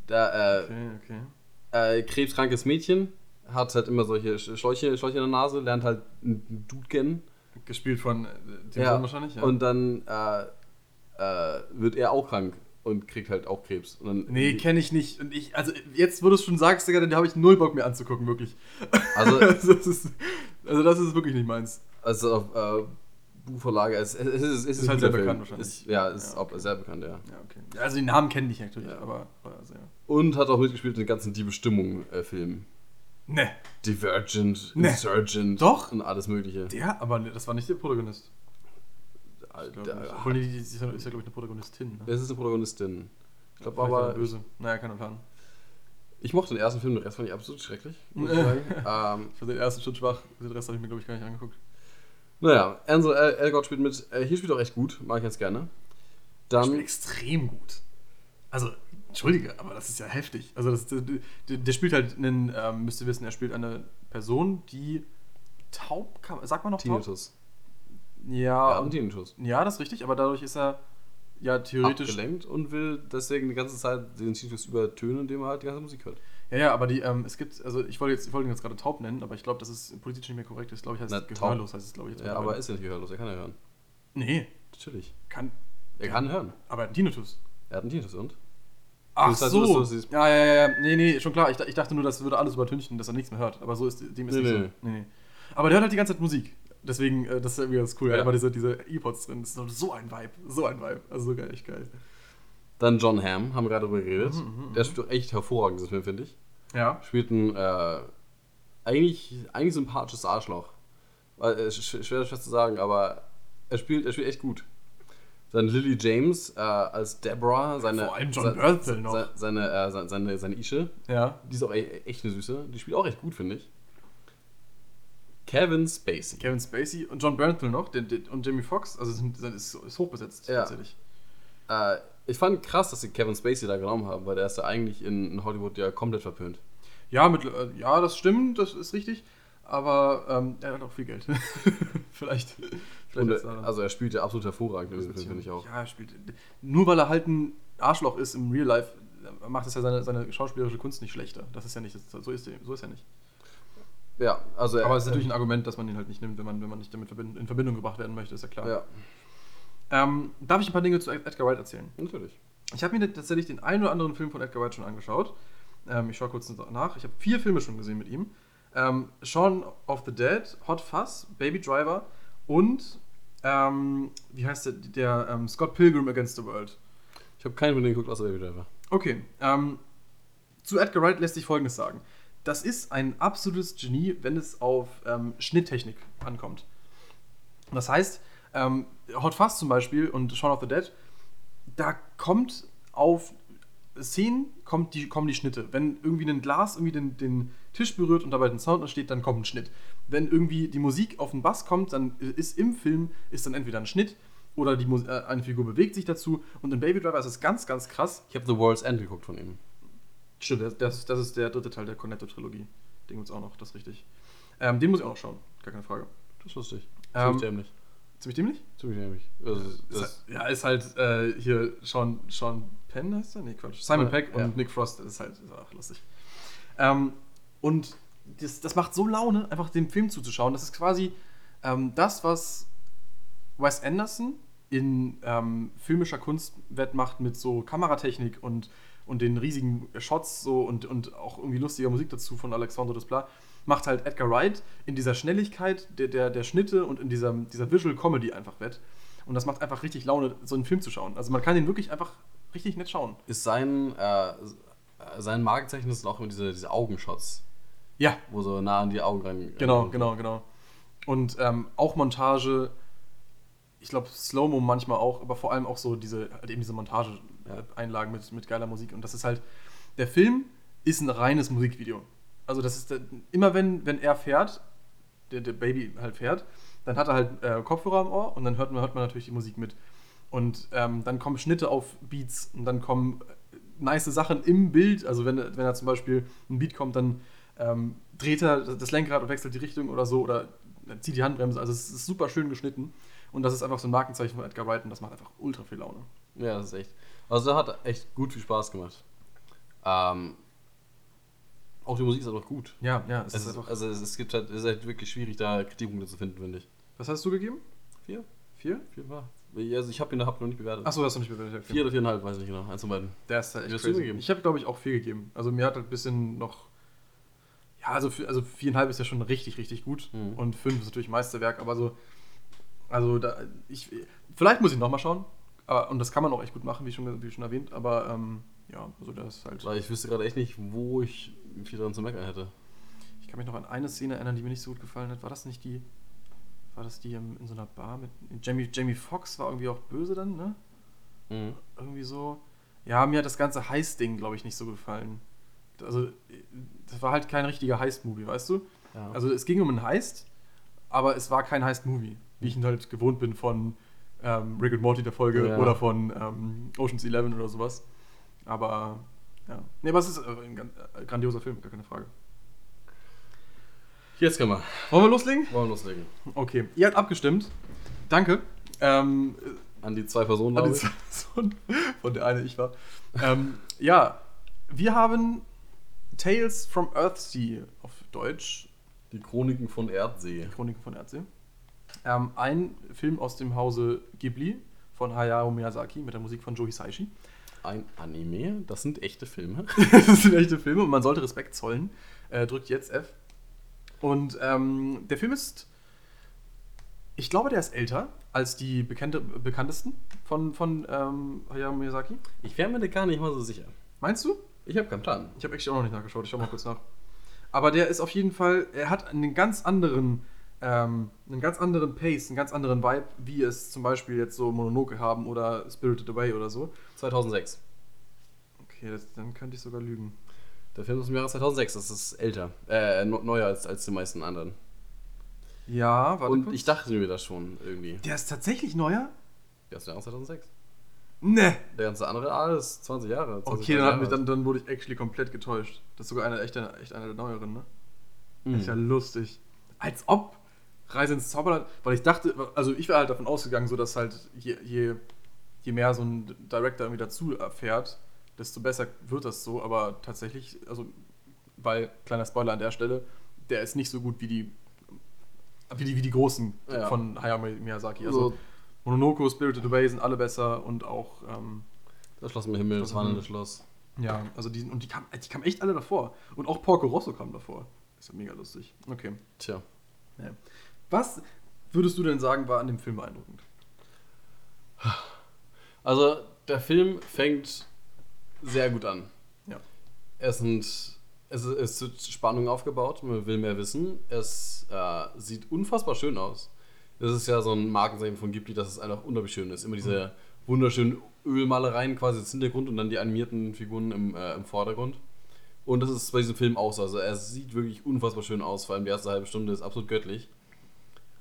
Da, äh, Okay, okay. äh, krebskrankes Mädchen hat halt immer solche Sch- Schläuche, Schläuche in der Nase, lernt halt einen Dude kennen. Gespielt von äh, dem Ja. Sohn wahrscheinlich, ja. Und dann äh, äh, wird er auch krank und kriegt halt auch Krebs. Und dann, nee, kenne ich nicht. Und ich, also jetzt, wo du es schon sagst, Digga, dann habe ich null Bock mehr anzugucken, wirklich. Also, das ist, also das ist wirklich nicht meins. also auf äh, Buchvorlage, es, es, es, ist, es Ist halt ein sehr bekannt wahrscheinlich. Ist, ja, ist Ja, auch sehr bekannt, ja. Ja, okay. Ja, Also den Namen kenne ich natürlich, Ja. aber, also, ja. Und hat auch mitgespielt in den ganzen Die Bestimmung-Filmen. Ne, Divergent, Nee. Insurgent Doch. und alles mögliche. der, aber ne, das war nicht der Protagonist. Glaub nicht. Obwohl, die, die ist ja, ist ja glaube ich, eine Protagonistin. Ne? Das ist eine Protagonistin. Ich glaube er aber, böse. Naja, keiner Plan. Ich mochte den ersten Film, den Rest fand ich absolut schrecklich. Muss ich sagen. ähm, Ich fand den ersten schon schwach, den Rest habe ich mir, glaube ich, gar nicht angeguckt. naja, Ansel El Elgort spielt mit. Äh, hier spielt er auch echt gut, mag ich ganz gerne. Der spielt Dann, extrem gut. Also, entschuldige, aber das ist ja heftig. Also, das, der, der, der spielt halt einen, ähm, müsst ihr wissen, er spielt eine Person, die taub kann. Sagt man noch taub? Tinnitus. Ja, Ja, und, und Tinnitus. ja, das ist richtig, aber dadurch ist er ja theoretisch. Abgelenkt und will deswegen die ganze Zeit den Tinnitus übertönen, indem er halt die ganze Musik hört. Ja, ja, aber die, ähm, es gibt, also ich wollte jetzt, ich wollte ihn jetzt gerade taub nennen, aber ich glaube, dass es politisch nicht mehr korrekt ist. Glaube ich, heißt Na, es taub. gehörlos, heißt es, glaube ich. jetzt Ja, aber ist ja nicht gehörlos, er kann ja hören. Nee, Natürlich. kann. Er kann hören. Aber ein Tinnitus. Er hat einen Tinnitus und? Ach Das heißt, so. ja, ja, ja, ja. Nee, nee, schon klar. Ich, ich dachte nur, das würde alles übertünchen, dass er nichts mehr hört. Aber so ist dem ist Nee, nicht nee. so. Nee, nee. Aber der hört halt die ganze Zeit Musik. Deswegen, äh, das ist irgendwie ganz cool. Ja. Ja. Aber diese, diese E-Pods drin, das ist so- ein Vibe. So ein Vibe. Also so geil, echt geil. Dann John Hamm, haben wir gerade darüber geredet. Mhm, Der spielt echt hervorragend, das Film, finde ich. Ja. Spielt ein äh, eigentlich, eigentlich sympathisches Arschloch. Äh, sch- schwer, schwer zu sagen, aber er spielt, er spielt echt gut. Dann Lily James äh, als Deborah, seine. Vor allem John Bernthal noch. se- Seine, äh, se- seine, seine Ische. Ja. Die ist auch e- echt eine Süße. Die spielt auch echt gut, finde ich. Kevin Spacey. Kevin Spacey und John Bernthal noch den, den, und Jamie Foxx. Also sind, ist, ist hochbesetzt Ja. tatsächlich. Äh, ich fand krass, dass sie Kevin Spacey da genommen haben, weil der ist ja eigentlich in, Hollywood ja komplett verpönt. Ja, mit, äh, ja, das stimmt, das ist richtig. Aber ähm, er hat auch viel Geld. vielleicht. vielleicht daran. also er spielt ja absolut hervorragend Film, finde ich auch. Ja, er spielt. Nur weil er halt ein Arschloch ist im Real Life, macht es ja seine, seine schauspielerische Kunst nicht schlechter. Das ist ja nicht, das, so ist er so ist er nicht. Ja, also er, Aber es ist natürlich ein Argument, dass man ihn halt nicht nimmt, wenn man, wenn man nicht damit verbind- in Verbindung gebracht werden möchte, ist ja klar. Ja, Ähm, darf ich ein paar Dinge zu Edgar Wright erzählen? natürlich. Ich habe mir tatsächlich den einen oder anderen Film von Edgar Wright schon angeschaut. Ähm, ich schaue kurz nach. Ich habe vier Filme schon gesehen mit ihm. Ähm, Shaun of the Dead, Hot Fuzz, Baby Driver und ähm, wie heißt der, der ähm, Scott Pilgrim Against the World. Ich habe keinen von denen geguckt, außer Baby Driver. Okay, ähm, zu Edgar Wright lässt sich Folgendes sagen. Das ist ein absolutes Genie, wenn es auf ähm, Schnitttechnik ankommt. Das heißt, ähm, Hot Fuzz zum Beispiel und Shaun of the Dead, da kommt auf Szenen kommt die, kommen die Schnitte. Wenn irgendwie ein Glas irgendwie den, den Tisch berührt und dabei ein Sound entsteht, dann kommt ein Schnitt. Wenn irgendwie die Musik auf den Bass kommt, dann ist im Film ist dann entweder ein Schnitt oder die, äh, eine Figur bewegt sich dazu. Und in Baby Driver ist es ganz, ganz krass. Ich habe The World's End geguckt von ihm. Stimmt, das, das, ist der dritte Teil der Cornetto-Trilogie. Den gibt's auch noch, das ist richtig. Ähm, den muss ich auch noch schauen, gar keine Frage. Das wusste ich. Ähm, Ziemlich dämlich. Ziemlich dämlich? Ziemlich dämlich. Also, Ist ja, ist halt äh, hier Sean, Sean Penn heißt er? Nee, Quatsch. Simon Ja, Peck ja. und Nick Frost, das ist halt ist auch lustig. Ähm, und das, das macht so Laune, einfach dem Film zuzuschauen. Das ist quasi ähm, das, was Wes Anderson in ähm, filmischer Kunst wettmacht mit so Kameratechnik und, und den riesigen Shots so und, und auch irgendwie lustiger Musik dazu von Alexandre Desplat, macht halt Edgar Wright in dieser Schnelligkeit der, der, der Schnitte und in dieser, dieser Visual Comedy einfach wett. Und das macht einfach richtig Laune, so einen Film zu schauen. Also man kann den wirklich einfach richtig nett schauen. ist sein, äh, sein Markenzeichen sind auch immer diese, diese Augenshots, Ja, wo so nah an die Augen rein. Genau, rein- genau, genau. Und ähm, auch Montage, ich glaube Slow-Mo manchmal auch, aber vor allem auch so diese, halt eben diese Montage-Einlagen mit, mit geiler Musik. Und das ist halt, der Film ist ein reines Musikvideo. Also das ist, der, immer wenn, wenn er fährt, der, der Baby halt fährt, dann hat er halt äh, Kopfhörer am Ohr und dann hört man, hört man natürlich die Musik mit. Und ähm, dann kommen Schnitte auf Beats und dann kommen äh, nice Sachen im Bild. Also wenn, wenn er zum Beispiel ein Beat kommt, dann ähm, dreht er das Lenkrad und wechselt die Richtung oder so oder er zieht die Handbremse. Also es ist super schön geschnitten. Und das ist einfach so ein Markenzeichen von Edgar Wright und das macht einfach ultra viel Laune. Ja, das ist echt. Also, hat echt gut viel Spaß gemacht. Ähm, auch die Musik ist einfach gut. Ja, ja, es Es ist also, es, es gibt halt, es ist halt wirklich schwierig, da Kritikpunkte zu finden, finde ich. Was hast du gegeben? Vier? Vier? Vier war. Also, ich habe ihn hab noch nicht bewertet. Achso, hast du nicht bewertet. Vier oder viereinhalb, weiß ich nicht genau. Eins von beiden. Der ist halt echt du crazy. gegeben? Ich habe, glaube ich, auch vier gegeben. Also mir hat halt ein bisschen noch. Ja, also, also viereinhalb ist ja schon richtig, richtig gut. Mhm. Und fünf ist natürlich Meisterwerk, aber so. Also da, ich, vielleicht muss ich nochmal schauen. Aber, und das kann man auch echt gut machen, wie schon, wie schon erwähnt. Aber ähm, ja, also das ist halt. Weil ich wüsste gerade echt nicht, wo ich viel dran zu meckern hätte. Ich kann mich noch an eine Szene erinnern, die mir nicht so gut gefallen hat. War das nicht die. War das die in so einer Bar mit. Jamie, Jamie Foxx war irgendwie auch böse dann, ne? Mhm. irgendwie so. Ja, mir hat das ganze Heist-Ding, glaube ich, nicht so gefallen. Also, das war halt kein richtiger Heist-Movie, weißt du? Ja. Also, es ging um einen Heist, aber es war kein Heist-Movie, wie ich ihn halt gewohnt bin von ähm, Rick and Morty der Folge Ja. oder von ähm, Ocean's Eleven oder sowas. Aber, ja. Nee, aber es ist äh, ein äh, grandioser Film, gar keine Frage. Jetzt können wir. Wollen wir loslegen? Wollen wir loslegen. Okay, ihr habt abgestimmt. Danke. Ähm, An die zwei Personen, An die zwei Personen, von der eine ich war. ähm, ja, wir haben Tales from Earthsea auf Deutsch. Die Chroniken von Erdsee. Chroniken von Erdsee. Ähm, ein Film aus dem Hause Ghibli von Hayao Miyazaki mit der Musik von Joe Hisaishi. Ein Anime? Das sind echte Filme. das sind echte Filme und man sollte Respekt zollen. Äh, drückt jetzt F. Und ähm, der Film ist, ich glaube, der ist älter als die bekannte, bekanntesten von, von ähm, Hayao Miyazaki. Ich wäre mir da gar nicht mal so sicher. Meinst du? Ich habe keinen Plan. Ich habe echt auch noch nicht nachgeschaut. Ich schau mal kurz nach. Aber der ist auf jeden Fall, er hat einen ganz anderen, ähm, einen ganz anderen Pace, einen ganz anderen Vibe, wie es zum Beispiel jetzt so Mononoke haben oder Spirited Away oder so. 2006. Okay, das, dann könnte ich sogar lügen. Der Film ist im Jahre 2006, das ist älter. Äh, neuer als, als die meisten anderen. Ja, warte Und kurz. ich dachte mir das schon irgendwie. der ist tatsächlich neuer? Der ist Jahre 2006. Ne. Der ganze andere, ah, das ist 20 Jahre. 20 Okay, dann, hat mich, Jahre dann, dann wurde ich actually komplett getäuscht. Das ist sogar einer, echt, einer, echt einer der neueren, ne? Mhm. Ist ja lustig. Als ob Reise ins Zauberland, weil ich dachte, also ich war halt davon ausgegangen, so dass halt je, je, je mehr so ein Director irgendwie dazu erfährt, desto besser wird das so, aber tatsächlich, also, weil, kleiner Spoiler an der Stelle, der ist nicht so gut wie die, wie die, wie die großen Ja. von Hayao Miyazaki. Also, Also, Mononoko, Spirited Away sind alle besser und auch, ähm, das Schloss im Himmel, das wandelnde Schloss. ja, also die, und die kamen die kamen echt alle davor. Und auch Porco Rosso kam davor. Ist ja mega lustig. Okay. Tja. Ja. Was würdest du denn sagen, war an dem Film beeindruckend? Also, der Film fängt sehr gut an. Ja. Es sind. Es ist, es wird Spannung aufgebaut, man will mehr wissen. Es äh, sieht unfassbar schön aus. Es ist ja so ein Markenzeichen von Ghibli, dass es einfach unglaublich schön ist. Immer diese wunderschönen Ölmalereien quasi als Hintergrund und dann die animierten Figuren im, äh, im Vordergrund. Und das ist bei diesem Film auch so. Also er sieht wirklich unfassbar schön aus, vor allem die erste halbe Stunde ist absolut göttlich.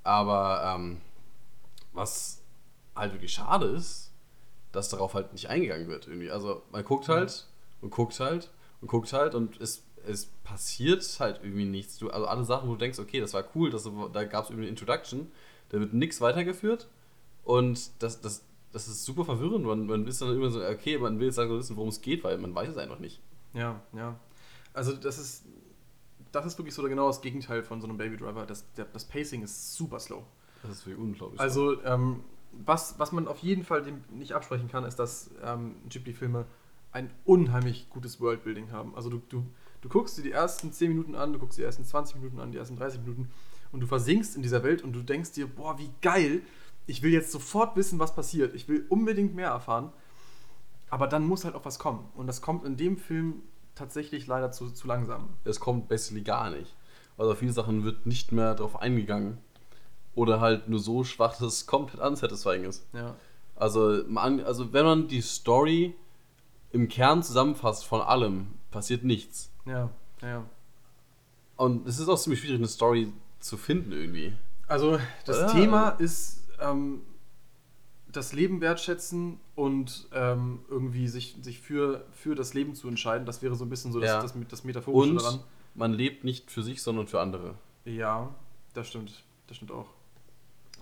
Aber ähm, was halt wirklich schade ist, dass darauf halt nicht eingegangen wird irgendwie. Also man guckt halt und guckt halt und guckt halt und es, es passiert halt irgendwie nichts. Du, also alle Sachen, wo du denkst, okay, das war cool, das, da gab es irgendwie eine Introduction, da wird nichts weitergeführt und das, das, das ist super verwirrend. Man, man ist dann immer so, okay, man will jetzt sagen, wissen, worum es geht, weil man weiß es einfach nicht. Ja, ja. Also das ist, das ist wirklich so genau das Gegenteil von so einem Baby Driver. Das, der, das Pacing ist super slow. Das ist wirklich unglaublich. Also ähm, was, was man auf jeden Fall dem nicht absprechen kann, ist, dass ähm, Ghibli-Filme ein unheimlich gutes Worldbuilding haben. Also du, du, du guckst dir die ersten 10 Minuten an, du guckst dir die ersten 20 Minuten an, die ersten 30 Minuten und du versinkst in dieser Welt und du denkst dir, boah, wie geil, ich will jetzt sofort wissen, was passiert. Ich will unbedingt mehr erfahren. Aber dann muss halt auch was kommen. Und das kommt in dem Film tatsächlich leider zu, zu langsam. es kommt basically gar nicht. Also auf viele Sachen wird nicht mehr drauf eingegangen. Oder halt nur so schwach, dass es komplett unsatisfying ist. Ja. Also, man, also wenn man die Story im Kern zusammenfasst von allem, passiert nichts. Ja, ja. Und es ist auch ziemlich schwierig, eine Story zu finden irgendwie. Also das Ja, Thema ist ähm, das Leben wertschätzen und ähm, irgendwie sich, sich für, für das Leben zu entscheiden. Das wäre so ein bisschen so das, Ja. das, das Metaphorische Und daran. man lebt nicht für sich, sondern für andere. Ja, das stimmt. Das stimmt auch.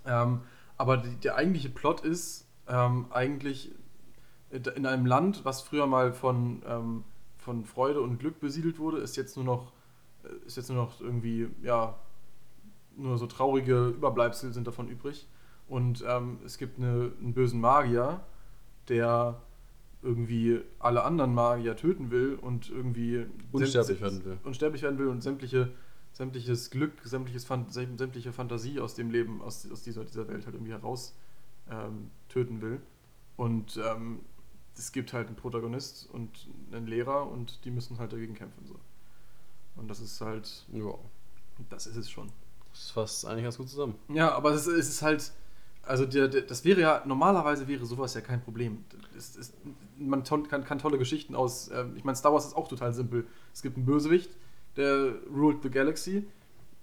Ähm, aber die, der eigentliche Plot ist ähm, eigentlich in einem Land, was früher mal von, ähm, von Freude und Glück besiedelt wurde, ist jetzt nur noch, ist jetzt nur noch irgendwie, ja, nur so traurige Überbleibsel sind davon übrig. Und ähm, es gibt eine, einen bösen Magier, der irgendwie alle anderen Magier töten will und irgendwie Unsterblich werden will. unsterblich werden will und sämtliche, sämtliches Glück, sämtliches Fan sämtliche Fantasie aus dem Leben, aus, aus dieser, dieser Welt halt irgendwie heraus ähm, töten will. Und ähm, es gibt halt einen Protagonist und einen Lehrer und die müssen halt dagegen kämpfen. So. Und das ist halt, Ja. das ist es schon. Das fasst eigentlich ganz gut zusammen. Ja, aber es ist, es ist halt, also der, der, das wäre ja, normalerweise wäre sowas ja kein Problem. Es, es, man to kann, kann tolle Geschichten aus, ähm, ich meine, Star Wars ist auch total simpel. Es gibt einen Bösewicht, der ruled the galaxy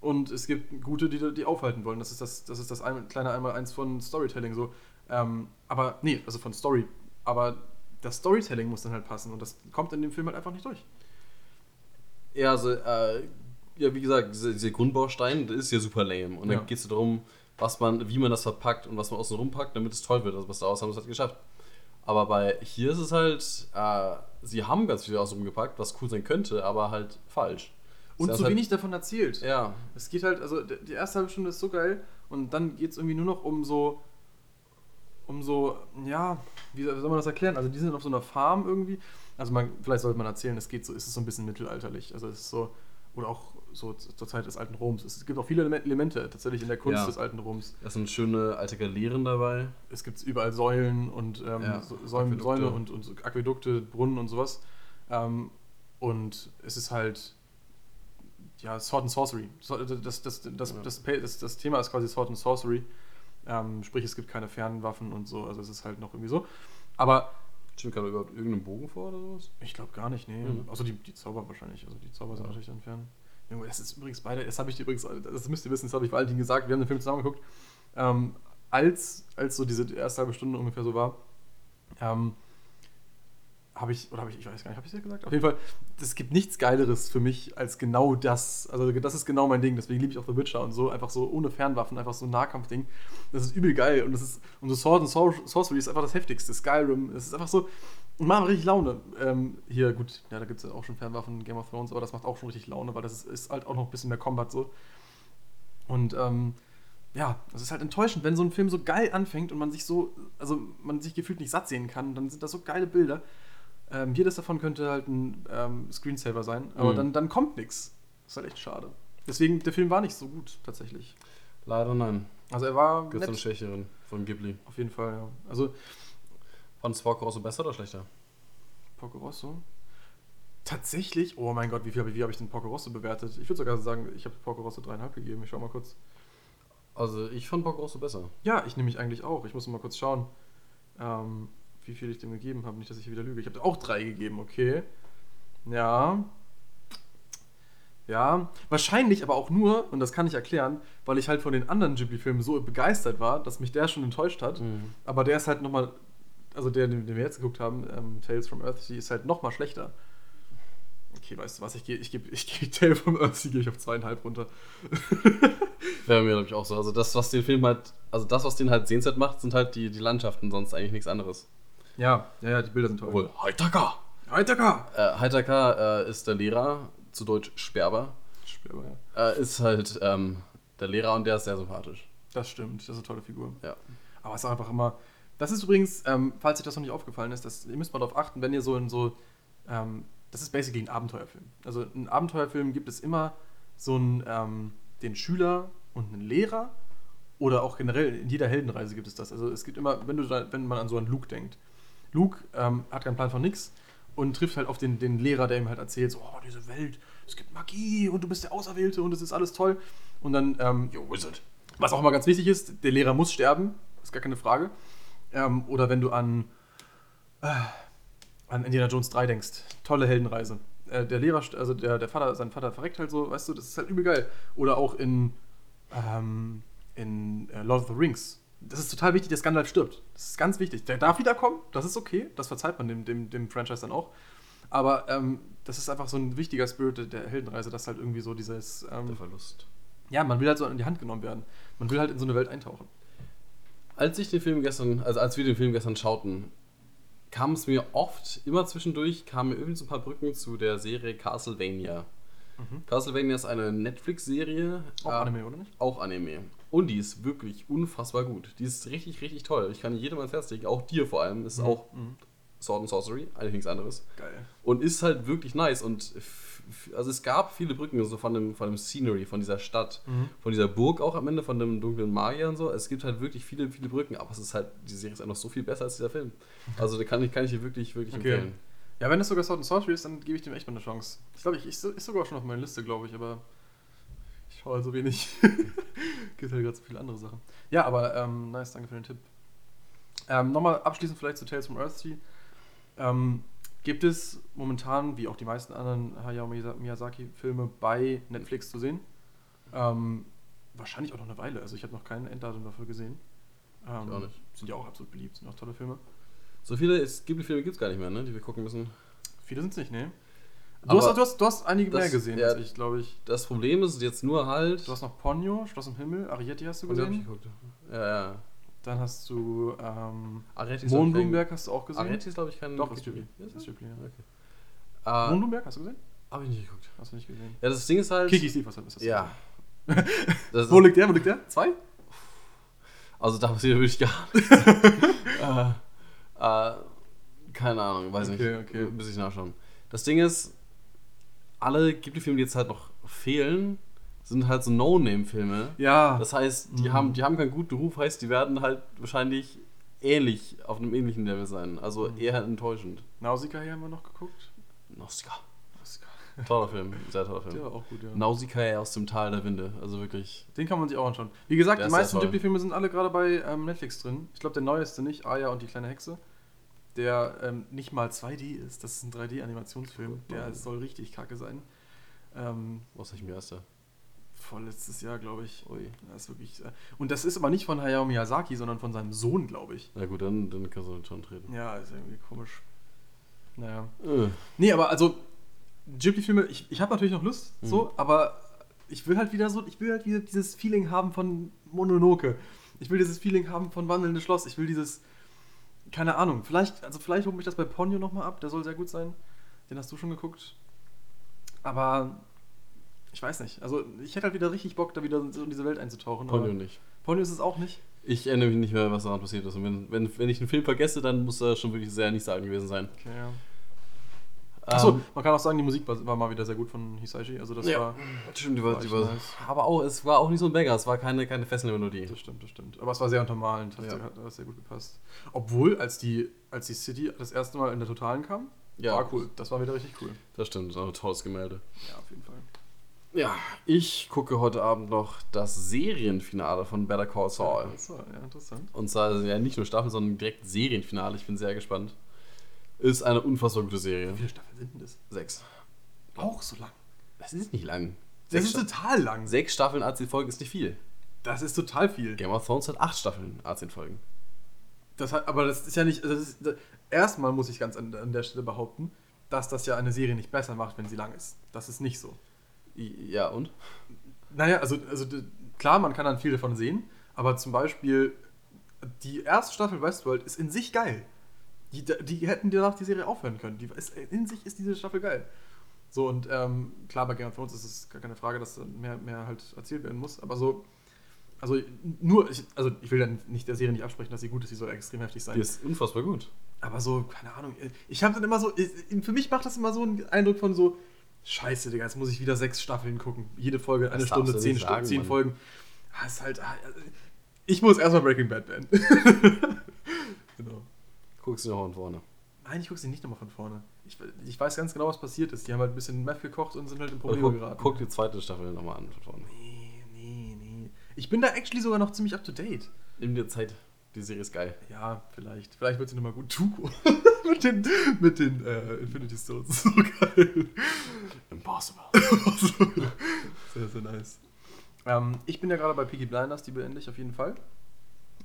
und es gibt gute, die die aufhalten wollen. Das ist das, das, ist das ein, kleine Einmal-Eins von Storytelling so. Ähm, aber, nee, also von Story. Aber das Storytelling muss dann halt passen und das kommt in dem Film halt einfach nicht durch. Ja, also, äh, ja, wie gesagt, diese, diese Grundbaustein, das ist ja super lame. Und Ja. dann geht es darum, was man, wie man das verpackt und was man außen rumpackt, damit es toll wird. Also, was daraus haben sie halt geschafft. Aber bei hier ist es halt, äh, sie haben ganz viel aus rumgepackt, was cool sein könnte, aber halt falsch. Und zu haben wenig davon erzählt. Halt, ja, Es geht halt, also die erste halbe Stunde ist so geil und dann geht es irgendwie nur noch um so, um so, ja, wie soll soll man das erklären? Also die sind auf so einer Farm irgendwie. Also man, vielleicht sollte man erzählen, es geht so, ist es so ein bisschen mittelalterlich. Also es ist so, oder auch so zur Zeit des alten Roms. Es gibt auch viele Eleme- Elemente tatsächlich in der Kunst Ja. des alten Roms. da sind schöne alte Galeeren dabei. Es gibt überall Säulen und ähm, Ja, so- Säulen, Aquädukte. Säule und, und Aquädukte, Brunnen und sowas. Ähm, und es ist halt ja, Sword and Sorcery. So- Das, das, das, das, Ja. das, Thema ist quasi Sword and Sorcery. Ähm, sprich, es gibt keine Fernwaffen und so. Also es ist halt noch irgendwie so. Aber Stimmt, kam da überhaupt irgendeinen Bogen vor oder sowas? ich glaube gar nicht, nee. Mhm. Außer die, die Zauber wahrscheinlich. Also die Zauber sind Ja. natürlich dann fern. Junge, das ist übrigens beide, das habe ich übrigens, das müsst ihr wissen, das habe ich Valentin gesagt, wir haben den Film zusammen geguckt. Ähm, als, als so diese erste halbe Stunde ungefähr so war, ähm, habe ich, oder habe ich, ich weiß gar nicht, habe ich ja gesagt? Auf jeden Fall, es gibt nichts Geileres für mich als genau das. Also das ist genau mein Ding, deswegen liebe ich auch The Witcher und so, einfach so ohne Fernwaffen, einfach so ein Nahkampfding. Das ist übel geil und das ist, und so Sword and Sor- Sorcery ist einfach das heftigste. Skyrim, es ist einfach so, und macht richtig Laune. Ähm, hier, gut, ja, da gibt es ja auch schon Fernwaffen, Game of Thrones, aber das macht auch schon richtig Laune, weil das ist, ist halt auch noch ein bisschen mehr Combat so. Und ähm, ja, es ist halt enttäuschend, wenn so ein Film so geil anfängt und man sich so, also man sich gefühlt nicht satt sehen kann, dann sind das so geile Bilder. Ähm, jedes davon könnte halt ein ähm, Screensaver sein, aber Mhm. dann, dann kommt nichts. Das ist halt echt schade. Deswegen, der Film war nicht so gut, tatsächlich. Leider nein. Also er war Gibt es Schwächerin von Ghibli. auf jeden Fall, ja. Also Fandest du Porco Rosso besser oder schlechter? Porco Rosso. Tatsächlich, oh mein Gott, wie viel habe ich, wie habe ich den Porco Rosso bewertet? Ich würde sogar sagen, ich habe Porco Rosso dreieinhalb gegeben. Ich schau mal kurz. Also ich fand Porco Rosso besser. Ja, ich nehme mich eigentlich auch. Ich muss mal kurz schauen, ähm, wie viel ich dem gegeben habe. Nicht, dass ich wieder lüge. Ich habe auch drei gegeben, okay. Ja. Ja, wahrscheinlich aber auch nur, und das kann ich erklären, weil ich halt von den anderen Ghibli-Filmen so begeistert war, dass mich der schon enttäuscht hat. Mhm. Aber der ist halt nochmal, also der, den, den wir jetzt geguckt haben, ähm, Tales from Earthsea, ist halt nochmal schlechter. Okay, weißt du was, ich gehe ich geb, ich geb Tale from Earthsea gehe ich auf zweieinhalb runter. Wäre mir, glaube ich, auch so. Also das, was den Film halt, also das, was den halt sehenswert macht, sind halt die, die Landschaften, sonst eigentlich nichts anderes. Ja, ja, ja, die Bilder sind toll. Obwohl, Haitaka! Heitaka! Äh, Haitaka äh, ist der Lehrer, zu Deutsch Sperber. Sperber, ja. Äh, ist halt ähm, der Lehrer und der ist sehr sympathisch. Das stimmt, das ist eine tolle Figur. Ja. Aber es ist auch einfach immer. Das ist übrigens, ähm, falls euch das noch nicht aufgefallen ist, das, ihr müsst mal darauf achten, wenn ihr so in so. Ähm, das ist basically ein Abenteuerfilm. Also in Abenteuerfilmen gibt es immer so einen, ähm, den Schüler und einen Lehrer. Oder auch generell in jeder Heldenreise gibt es das. Also es gibt immer, wenn, du da, wenn man an so einen Luke denkt. Luke ähm, hat keinen Plan von nix und trifft halt auf den, den Lehrer, der ihm halt erzählt, so, oh, diese Welt, es gibt Magie und du bist der Auserwählte und es ist alles toll. Und dann, ähm, Yo, Wizard. was auch immer ganz wichtig ist, der Lehrer muss sterben, ist gar keine Frage. Ähm, oder wenn du an, äh, an Indiana Jones 3 denkst, tolle Heldenreise. Äh, der Lehrer, also der, der Vater, sein Vater verreckt halt so, weißt du, das ist halt übel geil. Oder auch in, ähm, in äh, Lord of the Rings. Das ist total wichtig, dass Gandalf stirbt. Das ist ganz wichtig. Der darf wiederkommen, das ist okay, das verzeiht man dem, dem, dem Franchise dann auch. Aber ähm, das ist einfach so ein wichtiger Spirit der- Heldenreise, dass halt irgendwie so dieses. Ähm, Der Verlust. ja, man will halt so in die Hand genommen werden. Man will halt in so eine Welt eintauchen. Als ich den Film gestern, also als wir den Film gestern schauten, kam es mir oft, immer zwischendurch, kamen mir irgendwie so ein paar Brücken zu der Serie Castlevania. Castlevania ist eine Netflix-Serie. Auch äh, Anime, oder nicht? Auch Anime. Und die ist wirklich unfassbar gut. Die ist richtig, richtig toll. Ich kann jedem ans Herz legen, auch dir vor allem. Ist auch Mhm. Sword and Sorcery, eigentlich nichts anderes. Geil. Und ist halt wirklich nice. Und also es gab viele Brücken so von dem, von dem Scenery, von dieser Stadt, Mhm. von dieser Burg auch am Ende, von dem dunklen Magier und so. Es gibt halt wirklich viele, viele Brücken, aber es ist halt, die Serie ist einfach so viel besser als dieser Film. Also da kann ich, kann ich dir wirklich, wirklich Okay. empfehlen. Ja, wenn das sogar Sword and Sorcery ist, dann gebe ich dem echt mal eine Chance. Ich glaube, ich, ich ist sogar schon auf meiner Liste, glaube ich, aber schaue halt so wenig. Gibt halt gerade so viele andere Sachen. Ja, aber ähm, nice, danke für den Tipp. Ähm, Nochmal abschließend vielleicht zu Tales from Earthsea. Ähm, gibt es momentan, wie auch die meisten anderen Hayao Miyazaki-Filme, bei Netflix zu sehen? Ähm, wahrscheinlich auch noch eine Weile. Also ich habe noch kein Enddatum dafür gesehen. Ähm, Ich auch nicht. Sind ja auch absolut beliebt, sind auch tolle Filme. So viele Ghibli-Filme gibt es gar nicht mehr, ne, die wir gucken müssen. Viele sind es nicht, ne? Du hast, du, hast, du hast einige das- mehr gesehen ja. als ich, glaube ich. Das Problem ist jetzt nur halt. Du hast noch Ponyo, Schloss im Himmel, Arietti hast du gesehen? geguckt. Ja, ja. Dann hast du ähm, Mohnblumenberg hast du auch gesehen. Arietti ist, glaube ich, kein Doch, ist Ghibli, ja. Okay. Äh, Mohnblumenberg hast du gesehen? Hab ich nicht geguckt. Hast du nicht gesehen. Ja, das Ding ist halt. Kiki Steve, was ist das? Ja. das Wo liegt der? Wo liegt der? Zwei? also da passiert wirklich gar nichts. äh, äh, keine Ahnung, weiß Okay, nicht. okay. Muss ich nachschauen. Das Ding ist, alle Ghibli-Filme, die jetzt halt noch fehlen, sind halt so No-Name-Filme. Ja. Das heißt, die, Mhm. haben, die haben keinen guten Ruf, heißt, die werden halt wahrscheinlich ähnlich, auf einem ähnlichen Level sein. Also Mhm. eher enttäuschend. Nausicaa hier haben wir noch geguckt. Nausicaa. Toller Film, sehr toller Der Film. war auch gut, ja. Nausicaa aus dem Tal der Winde. Also wirklich. Den kann man sich auch anschauen. Wie gesagt, Der die meisten. Ghibli-Filme sind alle gerade bei ähm, Netflix drin. Ich glaube, der neueste nicht, Aya und die kleine Hexe. Der ähm, nicht mal 2D ist. Das ist ein 3D-Animationsfilm. Der soll richtig kacke sein. Ähm, Was ich mir erst da? vorletztes Jahr, glaube ich. Ui. Das ist wirklich, äh, und das ist aber nicht von Hayao Miyazaki, sondern von seinem Sohn, glaube ich. Na gut, dann, dann kannst du schon treten. Ja, ist irgendwie komisch. Naja. Äh. Nee, aber also Ghibli-Filme, ich, ich habe natürlich noch Lust, Mhm. so, aber ich will halt wieder so, ich will halt wieder dieses Feeling haben von Mononoke. Ich will dieses Feeling haben von Wandelndes Schloss. Ich will dieses, keine Ahnung, vielleicht, also vielleicht holt mich das bei Ponyo nochmal ab, der soll sehr gut sein. Den hast du schon geguckt. Aber ich weiß nicht. Also ich hätte halt wieder richtig Bock, da wieder in diese Welt einzutauchen. Ponyo nicht. Ponyo ist es auch nicht. Ich erinnere mich nicht mehr, was daran passiert ist. Und wenn, wenn, wenn ich einen Film vergesse, dann muss er schon wirklich sehr nicht sagen gewesen sein. Okay, ja. Achso, Ähm, man kann auch sagen, die Musik war, war mal wieder sehr gut von Hisaishi. Also das Ja. war. stimmt, die war war, die war, nice. aber auch, es war auch nicht so ein Banger, es war keine, keine fesselnde Melodie. Das stimmt, das stimmt. Aber es war sehr untermalend, hat, Ja. sehr, hat hat sehr gut gepasst. Obwohl, als die, als die City das erste Mal in der Totalen kam, Ja. war cool. Das war wieder richtig cool. Das stimmt, das ist auch ein tolles Gemälde. Ja, auf jeden Fall. Ja, ich gucke heute Abend noch das Serienfinale von Better Call Saul. Das war, ja, interessant. Und zwar ja nicht nur Staffel, sondern direkt Serienfinale. Ich bin sehr gespannt. Ist eine unfassbar gute Serie. Wie viele Staffeln sind denn das? Sechs. Auch so lang. Das ist nicht lang. Das Sechs, ist total lang. sechs Staffeln, 18 Folgen ist nicht viel. Das ist total viel. Game of Thrones hat acht Staffeln, 18 Folgen. Das hat, aber das ist ja nicht. Also das das, erstmal muss ich ganz an, an der Stelle behaupten, dass das ja eine Serie nicht besser macht, wenn sie lang ist. Das ist nicht so. Ja, und? Naja, also, also klar, man kann dann viel davon sehen, aber zum Beispiel die erste Staffel Westworld ist in sich geil. Die, die hätten danach die Serie aufhören können. Die ist, in sich ist diese Staffel geil. So, und ähm, klar, bei Game of Thrones ist es gar keine Frage, dass mehr, mehr halt erzählt werden muss, aber so, also nur, ich, also ich will dann nicht der Serie nicht absprechen, dass sie gut ist, sie soll extrem heftig sein. Die ist unfassbar gut. Aber so, keine Ahnung, ich habe dann immer so, für mich macht das immer so einen Eindruck von so, scheiße, Digga, jetzt muss ich wieder sechs Staffeln gucken. Jede Folge eine Das Stunde, zehn, Stunden, zehn Mann. Folgen. Ah, ist halt, ah, ich muss erstmal Breaking Bad beenden. genau. Guckst du noch von vorne. Nein, ich gucke sie nicht nochmal von vorne. Ich, ich weiß ganz genau, was passiert ist. Die haben halt ein bisschen Meth gekocht und sind halt in Probleme guck, geraten. guck die zweite Staffel nochmal an von vorne. Nee, nee, nee. Ich bin da actually sogar noch ziemlich up to date. Nimm dir Zeit. Die Serie ist geil. Ja, vielleicht. Vielleicht wird sie nochmal gut. Tuko. mit den, mit den äh, Infinity Stones. So geil. Impossible. sehr, sehr nice. Ähm, ich bin ja gerade bei Piggy Blinders, die beende ich auf jeden Fall.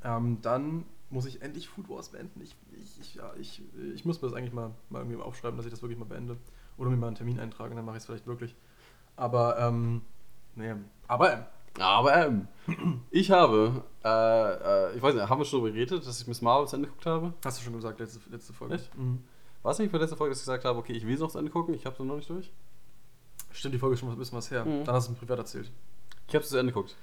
Ähm, dann muss ich endlich Food Wars beenden. Ich, ich, ich, ja, ich, ich muss mir das eigentlich mal, mal irgendwie aufschreiben, dass ich das wirklich mal beende. Oder mir mal einen Termin eintragen, dann mache ich es vielleicht wirklich. Aber, ähm, nee. Aber, ähm, Aber ähm, ich habe, äh, äh, ich weiß nicht, haben wir schon darüber geredet, dass ich Miss Marvel zu Ende geguckt habe? hast du schon gesagt, letzte, letzte Folge. Echt? Mhm. War es nicht für letzte Folge, dass ich gesagt habe, okay, ich will es noch zu Ende gucken, ich habe es noch nicht durch? Stimmt, die Folge ist schon ein bisschen was her. Mhm. Dann hast du es privat erzählt. Ich habe es zu Ende geguckt.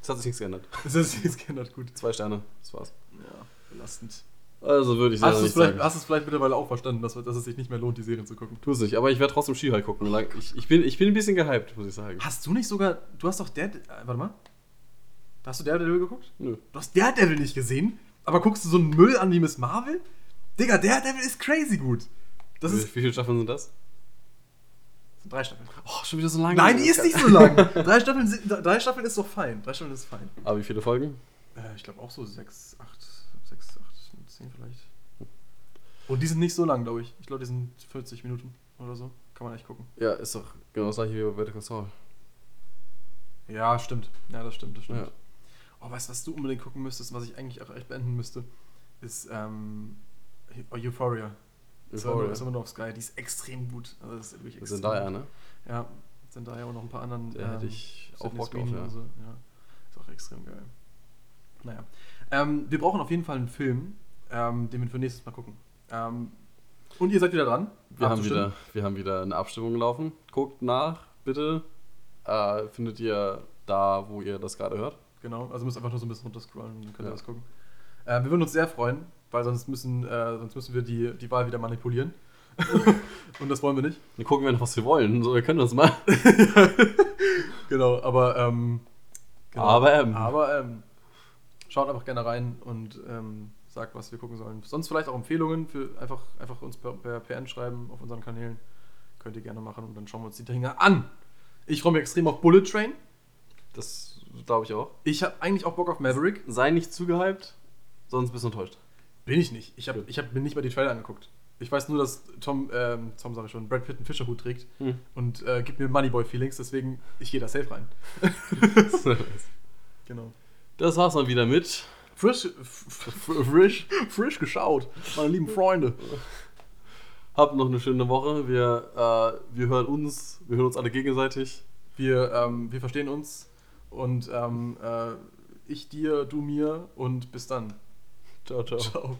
Es hat sich nichts geändert. Das ist jetzt geändert, gut. Zwei Sterne, das war's. Ja, belastend. Also würde ich Hast sagen. hast du es vielleicht mittlerweile auch verstanden, dass, dass es sich nicht mehr lohnt, die Serien zu gucken? Tu es nicht, aber ich werde trotzdem She-Hulk gucken. Ich, ich, bin, ich bin ein bisschen gehypt, muss ich sagen. Hast du nicht sogar. Du hast doch der. Äh, warte mal. Hast du Daredevil geguckt? Nö. Du hast Daredevil nicht gesehen, aber guckst du so einen Müll an wie Miss Marvel? Digga, Daredevil ist crazy gut. Das wie, ist. wie viele Staffeln sind das? das sind drei Staffeln. Oh, schon wieder so lange. Nein, die ist nicht so lang. drei, Staffeln sind, drei Staffeln ist doch fein. Drei Staffeln ist fein. Aber wie viele Folgen? Äh, ich glaube auch so sechs, acht, sechs, acht, zehn vielleicht. Und die sind nicht so lang, glaube ich. Ich glaube, die sind 40 Minuten oder so. Kann man echt gucken. Ja, ist doch genau das gleiche wie bei Better Call Saul. Ja, stimmt. Ja, das stimmt, das stimmt. Ja. Oh, weißt du, was du unbedingt gucken müsstest, was ich eigentlich auch echt beenden müsste, ist ähm, Euphoria. Euphoria. ist immer noch auf Sky. Die ist extrem gut. Also das ist wirklich Das extrem sind da ja, gut. ne? Ja, sind da ja auch noch ein paar anderen. Da hätte ich auch Bock drauf, ja. und So. ja. Ist auch extrem geil. Naja. Ähm, wir brauchen auf jeden Fall einen Film, ähm, den wir für nächstes Mal gucken. Ähm, und ihr seid wieder dran. Wir haben, wieder, wir haben wieder eine Abstimmung gelaufen. Guckt nach, bitte. Äh, findet ihr da, wo ihr das gerade hört. Genau, also müsst einfach nur so ein bisschen runterscrollen und dann könnt ihr Ja. das gucken. Äh, wir würden uns sehr freuen, weil sonst müssen, äh, sonst müssen wir die, die Wahl wieder manipulieren. und das wollen wir nicht. Dann gucken wir noch, was wir wollen. So, wir können das mal. Genau, aber ähm, genau. Aber, ähm. aber ähm, schaut einfach gerne rein und ähm, sagt, was wir gucken sollen. Sonst vielleicht auch Empfehlungen für einfach, einfach uns per, per PN schreiben auf unseren Kanälen. Könnt ihr gerne machen und dann schauen wir uns die Dinger an. Ich freue mich extrem auf Bullet Train. Das glaube ich auch. Ich habe eigentlich auch Bock auf Maverick. Sei nicht zu gehypt, sonst bist du enttäuscht. Bin ich nicht. Ich habe ich hab mir nicht mal die Trailer angeguckt. Ich weiß nur, dass Tom, ähm, Tom sage ich schon, Brad Pitt einen Fischerhut trägt Hm. und äh, gibt mir Moneyboy-Feelings, deswegen ich gehe da safe rein. Genau. Das war's mal wieder mit. Frisch, frisch, frisch geschaut, meine lieben Freunde. Habt noch eine schöne Woche. Wir, äh, wir hören uns, wir hören uns alle gegenseitig. Wir, ähm, wir verstehen uns und ähm, äh, ich dir, du mir und bis dann. Ciao, ciao. Ciao.